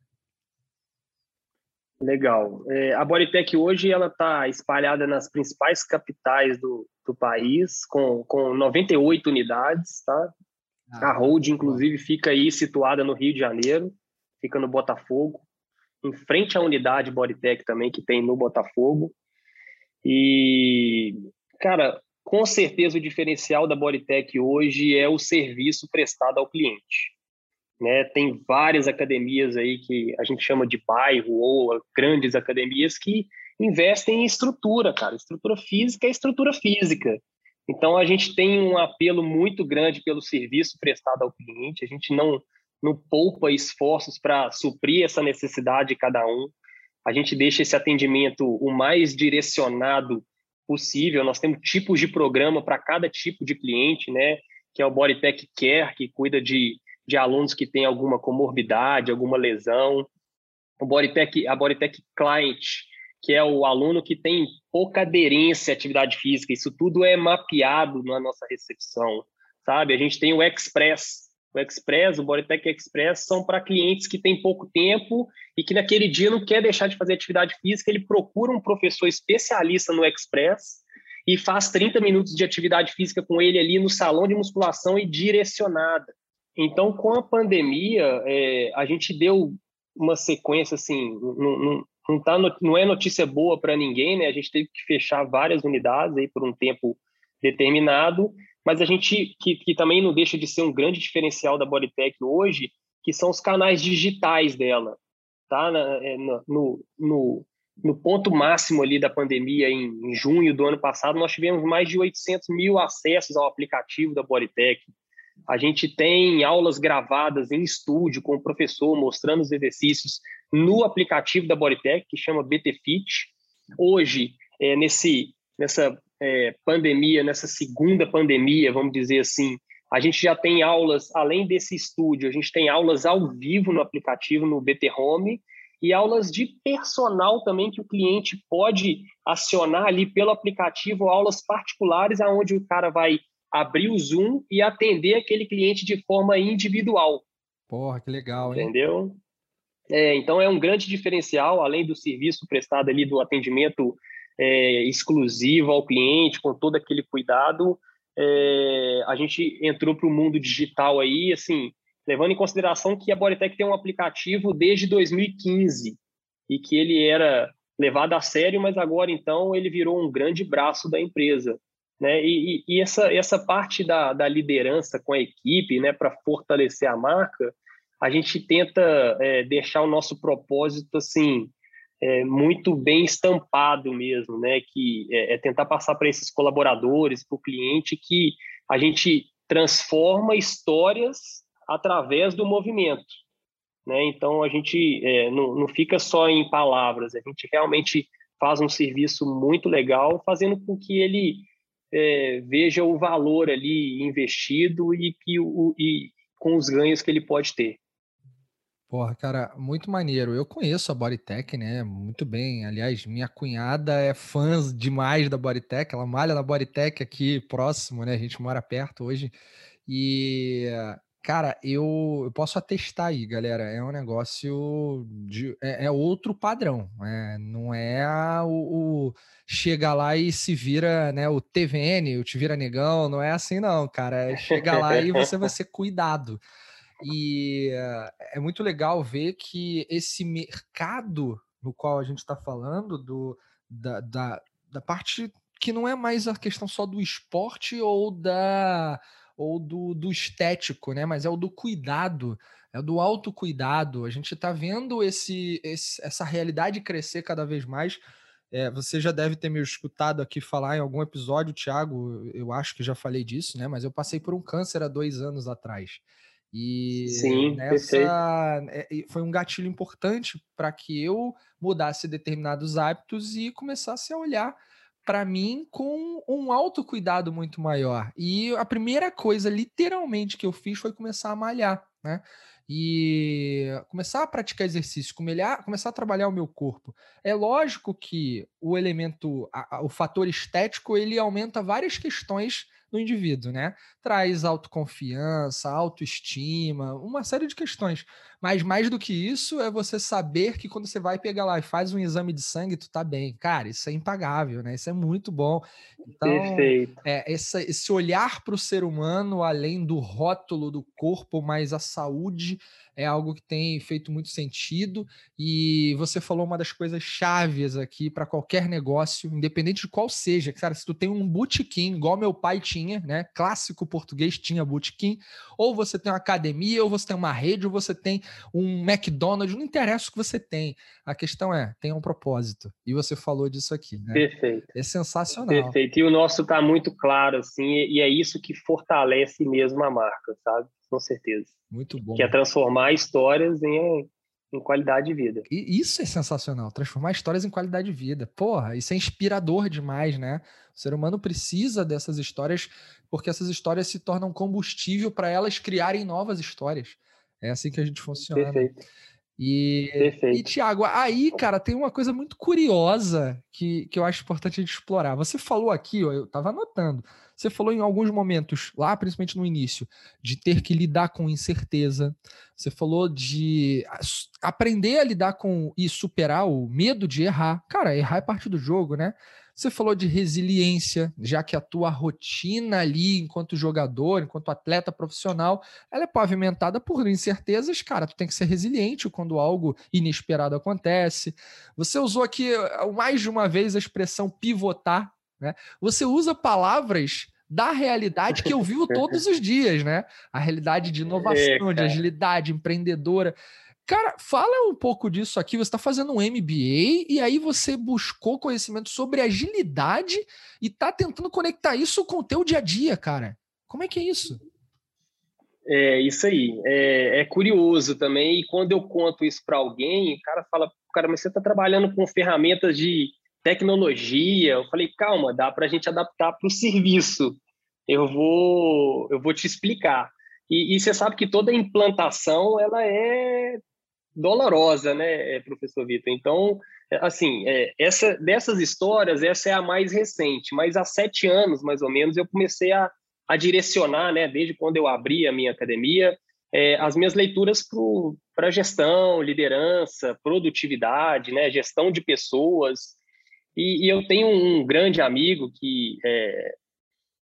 Legal. É, a Bodytech hoje ela está espalhada nas principais capitais do, do país, com, com 98 unidades, tá? Ah, a Hold, inclusive, fica aí situada no Rio de Janeiro, fica no Botafogo, em frente à unidade Bodytech também que tem no Botafogo. E, cara, com certeza o diferencial da Bodytech hoje é o serviço prestado ao cliente. Né? Tem várias academias aí que a gente chama de bairro ou grandes academias que investem em estrutura, cara. Estrutura física é estrutura física. Então a gente tem um apelo muito grande pelo serviço prestado ao cliente. A gente não não poupa esforços para suprir essa necessidade de cada um. A gente deixa esse atendimento o mais direcionado possível. Nós temos tipos de programa para cada tipo de cliente, né? Que é o Bodytech Care, que cuida de de alunos que têm alguma comorbidade, alguma lesão. O Bodytech, a Bodytech Client, que é o aluno que tem pouca aderência à atividade física. Isso tudo é mapeado na nossa recepção, sabe? A gente tem o Express. O Express, o Bodytech Express, são para clientes que têm pouco tempo e que naquele dia não quer deixar de fazer atividade física, ele procura um professor especialista no Express e faz 30 minutos de atividade física com ele ali no salão de musculação e direcionada. Então, com a pandemia, é, a gente deu uma sequência assim, não, não, não, tá não é notícia boa para ninguém, né? A gente teve que fechar várias unidades aí por um tempo determinado, mas a gente que, que também não deixa de ser um grande diferencial da Bodytech hoje, que são os canais digitais dela, tá? Na, é, no, no, no ponto máximo ali da pandemia, em, em junho do ano passado, nós tivemos mais de 800 mil acessos ao aplicativo da Bodytech. A gente tem aulas gravadas em estúdio com o professor mostrando os exercícios no aplicativo da Bodytech, que chama BTFit. Hoje, é, nesse, nessa é, pandemia, nessa segunda pandemia, vamos dizer assim, a gente já tem aulas, além desse estúdio, a gente tem aulas ao vivo no aplicativo, no BT Home, e aulas de personal também que o cliente pode acionar ali pelo aplicativo, aulas particulares aonde o cara vai abrir o Zoom e atender aquele cliente de forma individual. Porra, que legal, hein? Entendeu? É, então é um grande diferencial, além do serviço prestado ali do atendimento é, exclusivo ao cliente, com todo aquele cuidado, é, a gente entrou para o mundo digital aí, assim, levando em consideração que a Bodytech tem um aplicativo desde 2015 e que ele era levado a sério, mas agora então ele virou um grande braço da empresa. Né? E, e, essa, essa parte da, da liderança com a equipe, né, para fortalecer a marca, a gente tenta é, deixar o nosso propósito assim é, muito bem estampado mesmo, né? Que é, é tentar passar para esses colaboradores, para o cliente, que a gente transforma histórias através do movimento. né? Então a gente é, não, não fica só em palavras, a gente realmente faz um serviço muito legal, fazendo com que ele é, veja o valor ali investido e, que o, e com os ganhos que ele pode ter. Porra, cara, muito maneiro. Eu conheço a Bodytech, né? Muito bem. Aliás, minha cunhada é fã demais da Bodytech. Ela malha na Bodytech aqui próximo, né? A gente mora perto hoje. E, cara, eu, eu posso atestar aí, galera. É um negócio de. É, é outro padrão. Né? Não é o, o, chega lá e se vira, né? O TVN, o Te Vira Negão. Não é assim, não, cara. É chega lá e você vai ser cuidado. E é muito legal ver que esse mercado no qual a gente está falando, do, da, da, da parte que não é mais a questão só do esporte ou da ou do, do estético, né? Mas é o do cuidado, é o do autocuidado. A gente está vendo esse, esse, essa realidade crescer cada vez mais. É, você já deve ter me escutado aqui falar em algum episódio, Thiago. Eu acho que já falei disso, né? Mas eu passei por um câncer há dois anos atrás. E Sim, nessa é, foi um gatilho importante para que eu mudasse determinados hábitos e começasse a olhar para mim com um autocuidado muito maior. E a primeira coisa, literalmente, que eu fiz foi começar a malhar, né? E começar a praticar exercício, começar a trabalhar o meu corpo. É lógico que o elemento, o fator estético, ele aumenta várias questões no indivíduo, né? Traz autoconfiança, autoestima, uma série de questões. Mas mais do que isso é você saber que quando você vai pegar lá e faz um exame de sangue, tu tá bem. Cara, isso é impagável, né? Isso é muito bom. Então, Perfeito. É, essa, esse olhar para o ser humano, além do rótulo do corpo, mas a saúde é algo que tem feito muito sentido. E você falou uma das coisas chaves aqui para qualquer negócio, independente de qual seja. Cara, se tu tem um botequim, igual meu pai tinha, né? Clássico português tinha botequim, ou você tem uma academia, ou você tem uma rede, ou você tem um McDonald's, não interessa o que você tem. A questão é, tem um propósito. E você falou disso aqui, né? Perfeito. É sensacional. Perfeito. E o nosso está muito claro, assim, e é isso que fortalece mesmo a marca, sabe? Com certeza. Muito bom. Que é transformar histórias em, em qualidade de vida. E isso é sensacional, transformar histórias em qualidade de vida. Porra, isso é inspirador demais, né? O ser humano precisa dessas histórias porque essas histórias se tornam combustível para elas criarem novas histórias. É assim que a gente funciona. Perfeito. E, Perfeito. e Tiago, aí, cara, tem uma coisa muito curiosa que, que eu acho importante a gente explorar. Você falou aqui, ó, eu estava anotando, você falou em alguns momentos, lá principalmente no início, de ter que lidar com incerteza. Você falou de aprender a lidar com e superar o medo de errar. Cara, errar é parte do jogo, né? Você falou de resiliência, já que a tua rotina ali, enquanto jogador, enquanto atleta profissional, ela é pavimentada por incertezas, cara. Tu tem que ser resiliente quando algo inesperado acontece. Você usou aqui eh, mais de uma vez a expressão pivotar, né? Você usa palavras da realidade que eu vivo todos os dias, né? A realidade de inovação, é, de agilidade, empreendedora. Cara, fala um pouco disso aqui. Você está fazendo um MBA e aí você buscou conhecimento sobre agilidade e está tentando conectar isso com o teu dia a dia, cara. Como é que é isso? É isso aí. É, é curioso também. E quando eu conto isso para alguém, o cara fala: cara, mas você está trabalhando com ferramentas de tecnologia? Eu falei: calma, dá para a gente adaptar para o serviço. Eu vou, eu vou te explicar. E, e, você sabe que toda implantação ela é dolorosa, né, professor Vitor? Então, assim, é, essa, dessas histórias, essa é a mais recente, mas há sete anos, mais ou menos, eu comecei a, a direcionar, né, desde quando eu abri a minha academia, é, as minhas leituras para gestão, liderança, produtividade, né, gestão de pessoas. E, e eu tenho um grande amigo que é,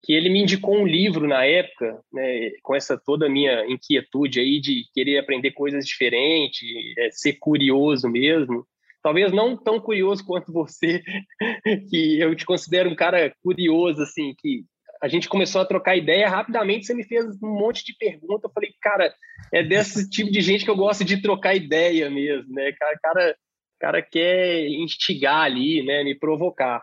que ele me indicou um livro na época, né, com essa toda a minha inquietude aí de querer aprender coisas diferentes, é, ser curioso mesmo. Talvez não tão curioso quanto você, que eu te considero um cara curioso, assim, que a gente começou a trocar ideia rapidamente, você me fez um monte de perguntas, eu falei, cara, é desse tipo de gente que eu gosto de trocar ideia mesmo, né? Cara, cara, cara quer instigar ali, né, me provocar.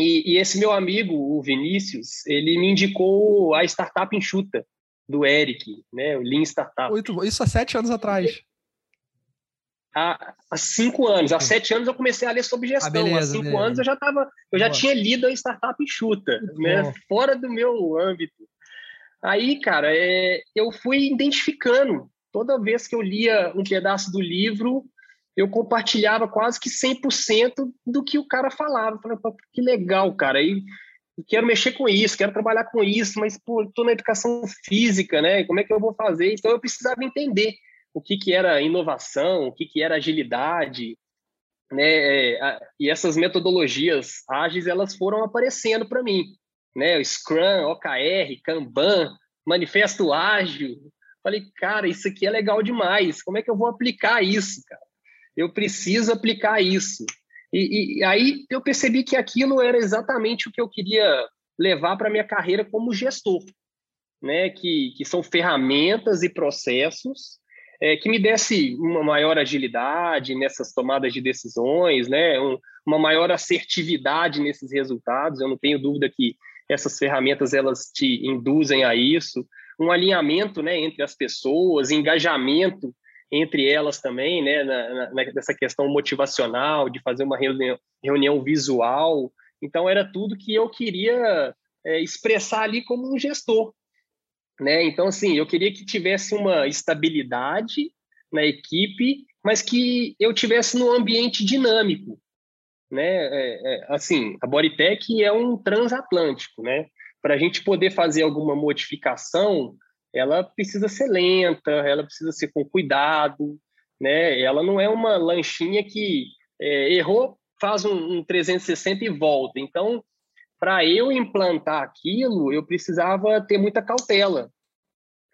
E, e, esse meu amigo, o Vinícius, ele me indicou a startup enxuta do Eric, né? O Lean Startup. Isso há sete anos atrás. há, há cinco anos. Há sete anos eu comecei a ler sobre gestão. Ah, beleza, há cinco beleza. anos eu já tava, eu já Boa. tinha lido a startup enxuta, né? Fora do meu âmbito. Aí, cara, é, eu fui identificando. Toda vez que eu lia um pedaço do livro, eu compartilhava quase que 100% do que o cara falava. Eu falei, que legal, cara. Aí quero mexer com isso, quero trabalhar com isso, mas pô, estou na educação física, né? Como é que eu vou fazer? Então eu precisava entender o que, que era inovação, o que, que era agilidade, né? É, e essas metodologias ágeis elas foram aparecendo para mim, né? O Scrum, OKR, Kanban, Manifesto Ágil. Falei, cara, isso aqui é legal demais. Como é que eu vou aplicar isso, cara? Eu preciso aplicar isso. E, e aí eu percebi que aquilo era exatamente o que eu queria levar para minha carreira como gestor, né? Que, que são ferramentas e processos é, que me desse uma maior agilidade nessas tomadas de decisões, né? Um, uma maior assertividade nesses resultados. Eu não tenho dúvida que essas ferramentas elas te induzem a isso, um alinhamento, né, entre as pessoas, engajamento entre elas também, né, na, na, nessa questão motivacional, de fazer uma reunião, reunião visual. Então, era tudo que eu queria é, expressar ali como um gestor. Né? Então, assim, eu queria que tivesse uma estabilidade na equipe, mas que eu tivesse num ambiente dinâmico. Né? É, é, assim, a Bodytech é um transatlântico, né? Para a gente poder fazer alguma modificação, ela precisa ser lenta, ela precisa ser com cuidado, né? Ela não é uma lanchinha que é, errou, faz um, um 360 e volta. Então, para eu implantar aquilo, eu precisava ter muita cautela,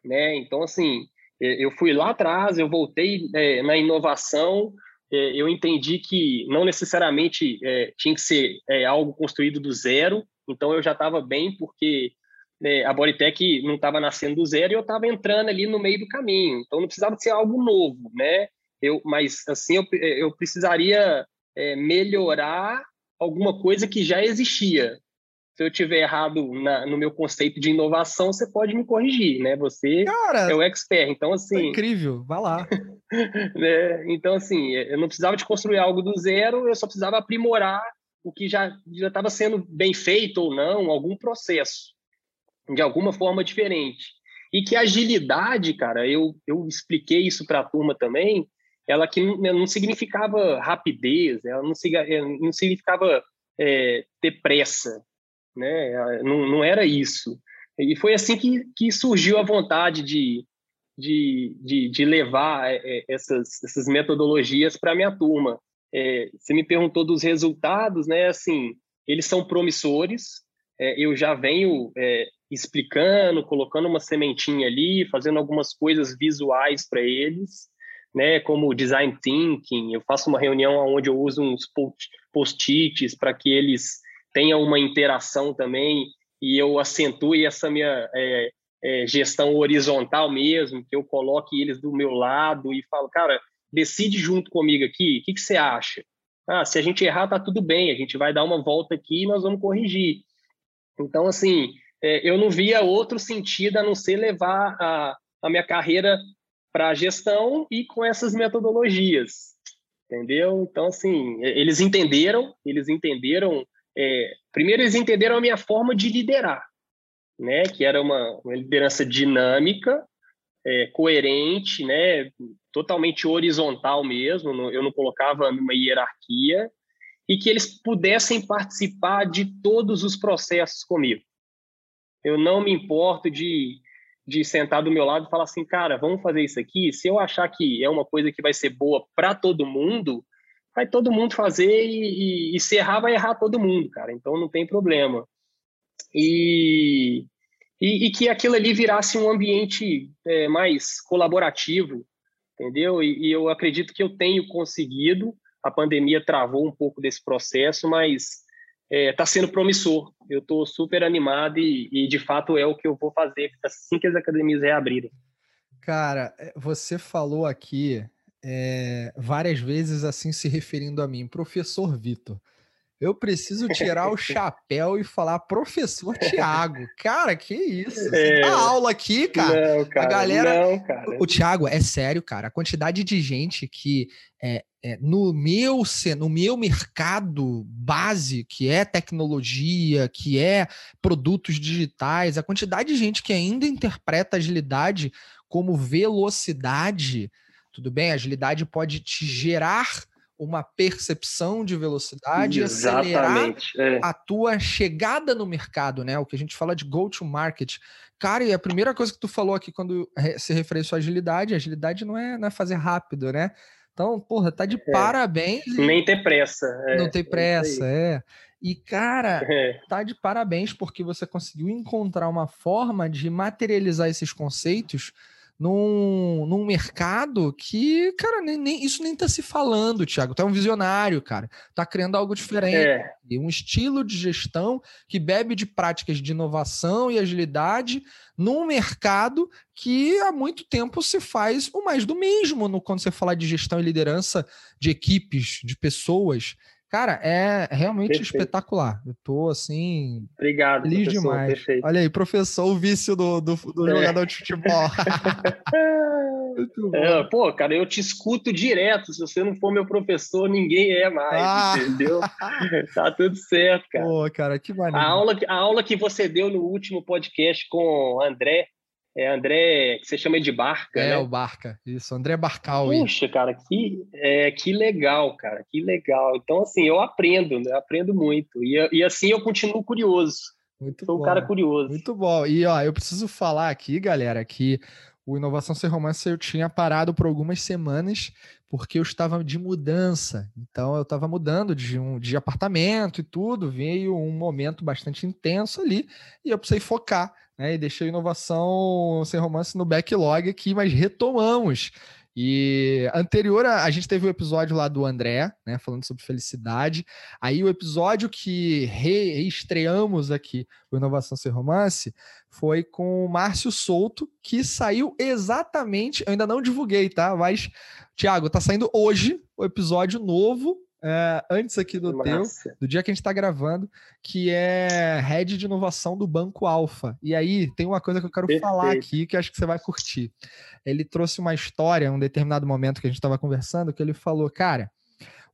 né? Então, assim, eu fui lá atrás, eu voltei é, na inovação, é, eu entendi que não necessariamente é, tinha que ser é, algo construído do zero, então eu já estava bem, porque né, a Bodytech não estava nascendo do zero e eu estava entrando ali no meio do caminho. Então não precisava ser algo novo, né? Eu, mas assim eu, eu precisaria é, melhorar alguma coisa que já existia. Se eu tiver errado na, no meu conceito de inovação, você pode me corrigir, né? Você Cara, é o expert. Então assim, é incrível, vai lá. né? Então assim, eu não precisava de construir algo do zero, eu só precisava aprimorar o que já já estava sendo bem feito ou não, algum processo de alguma forma diferente. E que agilidade, cara, eu, eu expliquei isso para a turma também, ela que não, não, significava rapidez, ela não, eh, não significava é, ter pressa, né? Não, não era isso. E foi assim que, que surgiu a vontade de, de, de, de levar é, essas, essas metodologias para a minha turma. É, você me perguntou dos resultados, né? Assim, eles são promissores. É, eu já venho explicando, colocando uma sementinha ali, fazendo algumas coisas visuais para eles, né, como design thinking. Eu faço uma reunião onde eu uso uns post-its para que eles tenham uma interação também e eu acentue essa minha é, é, gestão horizontal mesmo, que eu coloque eles do meu lado e falo, cara, decide junto comigo aqui, o que, que você acha? Ah, se a gente errar, tá tudo bem, a gente vai dar uma volta aqui e nós vamos corrigir. Então, assim, é, eu não via outro sentido a não ser levar a, a minha carreira para a gestão e com essas metodologias, entendeu? Então, assim, eles entenderam, eles entenderam, é, primeiro eles entenderam a minha forma de liderar, né, que era uma, uma liderança dinâmica, é, coerente, né, totalmente horizontal mesmo, eu não colocava numa hierarquia, e que eles pudessem participar de todos os processos comigo. Eu não me importo de, de sentar do meu lado e falar assim, cara, vamos fazer isso aqui. Se eu achar que é uma coisa que vai ser boa para todo mundo, vai todo mundo fazer e, e, e, se errar, vai errar todo mundo, cara. Então não tem problema. E, e, e que aquilo ali virasse um ambiente é, mais colaborativo, entendeu? E, e eu acredito que eu tenho conseguido. A pandemia travou um pouco desse processo, mas está é, tá sendo promissor. Eu estou super animado e, e, de fato, é o que eu vou fazer assim que as academias reabrirem. Cara, é, você falou aqui é, várias vezes assim se referindo a mim, professor Vitor. Eu preciso tirar o chapéu e falar professor Tiago. Cara, que isso? Você é... dá aula aqui, cara. Não, cara. A galera. Não, cara. O Tiago, é sério, cara. A quantidade de gente que é, é, no meu no meu mercado base, que é tecnologia, que é produtos digitais, a quantidade de gente que ainda interpreta agilidade como velocidade, tudo bem, agilidade pode te gerar uma percepção de velocidade Exatamente. e acelerar é. a tua chegada no mercado, né? O que a gente fala de go to market. Cara, e a primeira coisa que tu falou aqui quando se refere à agilidade, agilidade não é, não é fazer rápido, né? Então, porra, tá de é. parabéns. Nem ter pressa. É. Não ter pressa, é. E, cara, é. tá de parabéns porque você conseguiu encontrar uma forma de materializar esses conceitos num, num mercado que, cara, nem, nem, isso nem tá se falando, Thiago. Tu é um visionário, cara. Tá criando algo diferente. É. Um estilo de gestão que bebe de práticas de inovação e agilidade num mercado que há muito tempo se faz o mais do mesmo no, quando você fala de gestão e liderança de equipes, de pessoas. Cara, é realmente perfeito. espetacular. Eu tô assim. Obrigado, feliz demais. Perfeito. Olha aí, professor, o vício do, do, do é. jogador de futebol. é, pô, cara, eu te escuto direto. Se você não for meu professor, ninguém é mais, ah. entendeu? tá tudo certo, cara. Pô, cara, que maneiro. A aula, a aula que você deu no último podcast com o André, é André, que você chama de Barca, é, né? o Barca, isso, André Barcal. Puxa, cara, que, é, que legal, cara, que legal. Então, assim, eu aprendo, né? Aprendo muito. E, e assim eu continuo curioso. Muito Sou bom. um cara curioso. Muito bom. E, ó, eu preciso falar aqui, galera, que o Inovação Sem Romance eu tinha parado por algumas semanas porque eu estava de mudança. Então, eu estava mudando de, um, de apartamento e tudo. Veio um momento bastante intenso ali e eu precisei focar né? E deixei inovação sem romance no backlog aqui, mas retomamos. E anterior a, a gente teve o episódio lá do André, né, falando sobre felicidade. Aí o episódio que reestreamos aqui, o Inovação Sem Romance, foi com o Márcio Souto, que saiu exatamente, eu ainda não divulguei, tá? Mas, Tiago, tá saindo hoje o episódio novo é, antes aqui do teu, do dia que a gente está gravando, que é Head de Inovação do Banco Alfa. E aí tem uma coisa que eu quero Perfeito. falar aqui que acho que você vai curtir. Ele trouxe uma história, um determinado momento que a gente estava conversando, que ele falou, cara,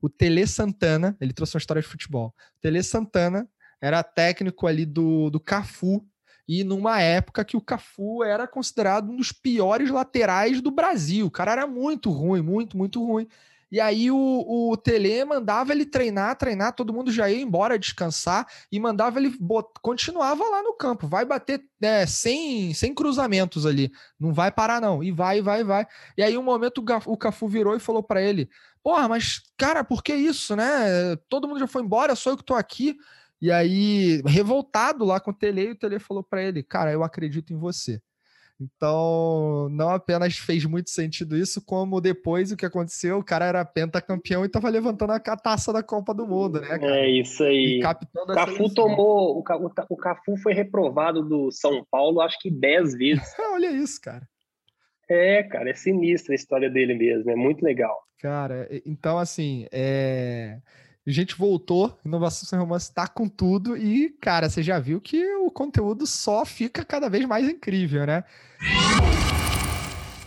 o Tele Santana, ele trouxe uma história de futebol. O Tele Santana era técnico ali do, do Cafu, e numa época que o Cafu era considerado um dos piores laterais do Brasil. O cara era muito ruim, muito, muito ruim. E aí o, o Tele mandava ele treinar, treinar, todo mundo já ia embora descansar e mandava ele bot... continuava lá no campo, vai bater é, sem, sem cruzamentos ali, não vai parar não, e vai, vai, vai. E aí um momento o Cafu virou e falou para ele: "Porra, mas cara, por que isso, né? Todo mundo já foi embora, só eu que tô aqui". E aí, revoltado lá com o Tele, o Tele falou para ele: "Cara, eu acredito em você". Então, não apenas fez muito sentido isso, como depois o que aconteceu, o cara era pentacampeão e estava levantando a taça da Copa do Mundo, né? Cara? É isso aí. o Cafu tomou, o, o Cafu foi reprovado do São Paulo, acho que 10 vezes. Olha isso, cara. É, cara, é sinistra a história dele mesmo, é muito legal. Cara, então assim, é gente voltou, Inovação Sem Romance está com tudo e, cara, você já viu que o conteúdo só fica cada vez mais incrível, né?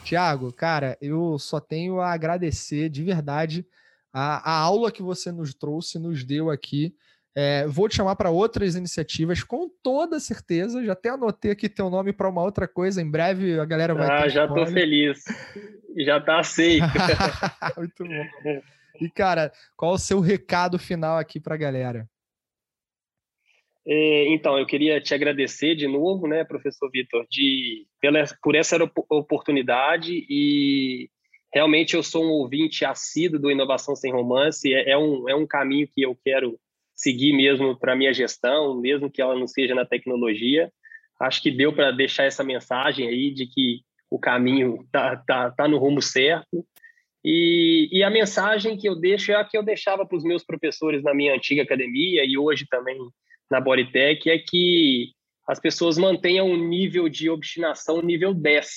Tiago, cara, eu só tenho a agradecer de verdade a, a aula que você nos trouxe, nos deu aqui. É, vou te chamar para outras iniciativas, com toda certeza. Já até anotei aqui teu nome para uma outra coisa. Em breve a galera vai. Ah, já estou feliz. Já está aceito. Muito bom. E, cara, qual o seu recado final aqui para a galera? É, então, eu queria te agradecer de novo, né, professor Vitor, de, pela, por essa oportunidade e realmente eu sou um ouvinte assíduo do Inovação Sem Romance, é, é um, é um caminho que eu quero seguir mesmo para minha gestão, mesmo que ela não seja na tecnologia. Acho que deu para deixar essa mensagem aí de que o caminho tá, tá, tá no rumo certo e, e, a mensagem que eu deixo é a que eu deixava para os meus professores na minha antiga academia e hoje também na Bodytech, é que as pessoas mantenham um nível de obstinação nível 10.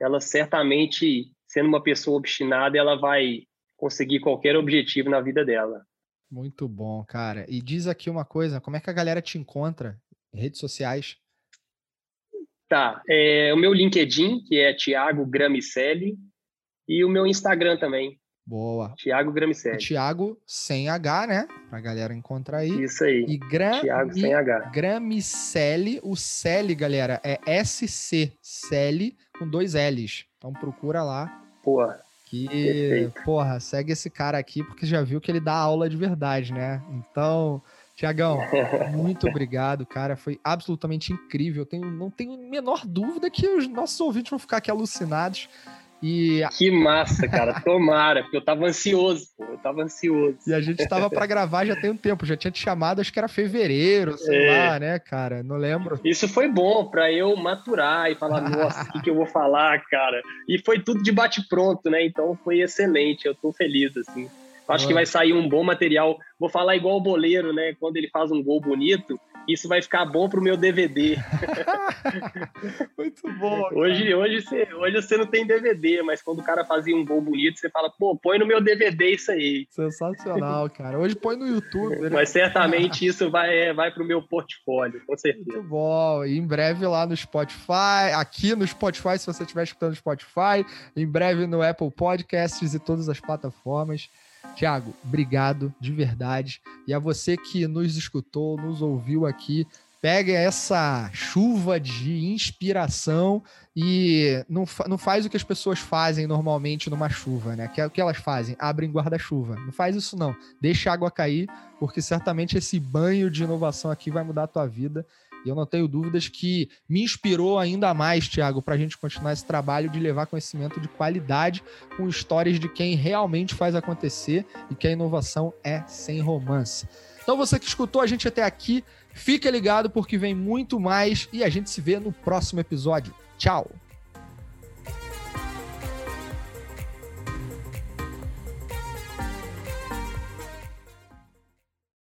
Ela certamente, sendo uma pessoa obstinada, ela vai conseguir qualquer objetivo na vida dela. Muito bom, cara. E diz aqui uma coisa, como é que a galera te encontra? Redes sociais? Tá, é, o meu LinkedIn, que é Thiago Gramicelli, e o meu Instagram também. Boa. Thiago Gramicelli. Thiago sem H, né? Pra galera encontrar aí. Isso aí. E Gram... Thiago sem H. Gramicelli, o Celi, galera, é SC, Celi com dois L's. Então procura lá. Pô, que, Perfeito. porra, segue esse cara aqui porque já viu que ele dá aula de verdade, né? Então, Tiagão, muito obrigado, cara. Foi absolutamente incrível. Tenho, não tenho menor dúvida que os nossos ouvintes vão ficar aqui alucinados. E que massa, cara. Tomara, porque eu tava ansioso, pô. Eu tava ansioso. E a gente tava para gravar já tem um tempo. Já tinha te chamado, acho que era fevereiro, sei é. lá, né, cara? Não lembro. Isso foi bom para eu maturar e falar, nossa, o que, que eu vou falar, cara? E foi tudo de bate-pronto, né? Então foi excelente. Eu tô feliz, assim. Acho que vai sair um bom material. Vou falar igual o boleiro, né? Quando ele faz um gol bonito, isso vai ficar bom pro meu DVD. Muito bom. Cara. Hoje, hoje, você, hoje você não tem DVD, mas quando o cara fazia um gol bonito, você fala, pô, põe no meu DVD isso aí. Sensacional, cara. Hoje põe no YouTube. Né? Mas certamente isso vai, é, vai pro meu portfólio, com certeza. Muito bom. E em breve lá no Spotify, aqui no Spotify, se você estiver escutando no Spotify, em breve no Apple Podcasts e todas as plataformas. Tiago, obrigado de verdade. E a você que nos escutou, nos ouviu aqui, pega essa chuva de inspiração e não, não faz o que as pessoas fazem normalmente numa chuva, né? Que é o que elas fazem, abrem guarda-chuva. Não faz isso não. Deixa a água cair, porque certamente esse banho de inovação aqui vai mudar a tua vida. E eu não tenho dúvidas que me inspirou ainda mais, Thiago, para a gente continuar esse trabalho de levar conhecimento de qualidade com histórias de quem realmente faz acontecer e que a inovação é sem romance. Então, você que escutou a gente até aqui, fica ligado porque vem muito mais e a gente se vê no próximo episódio. Tchau!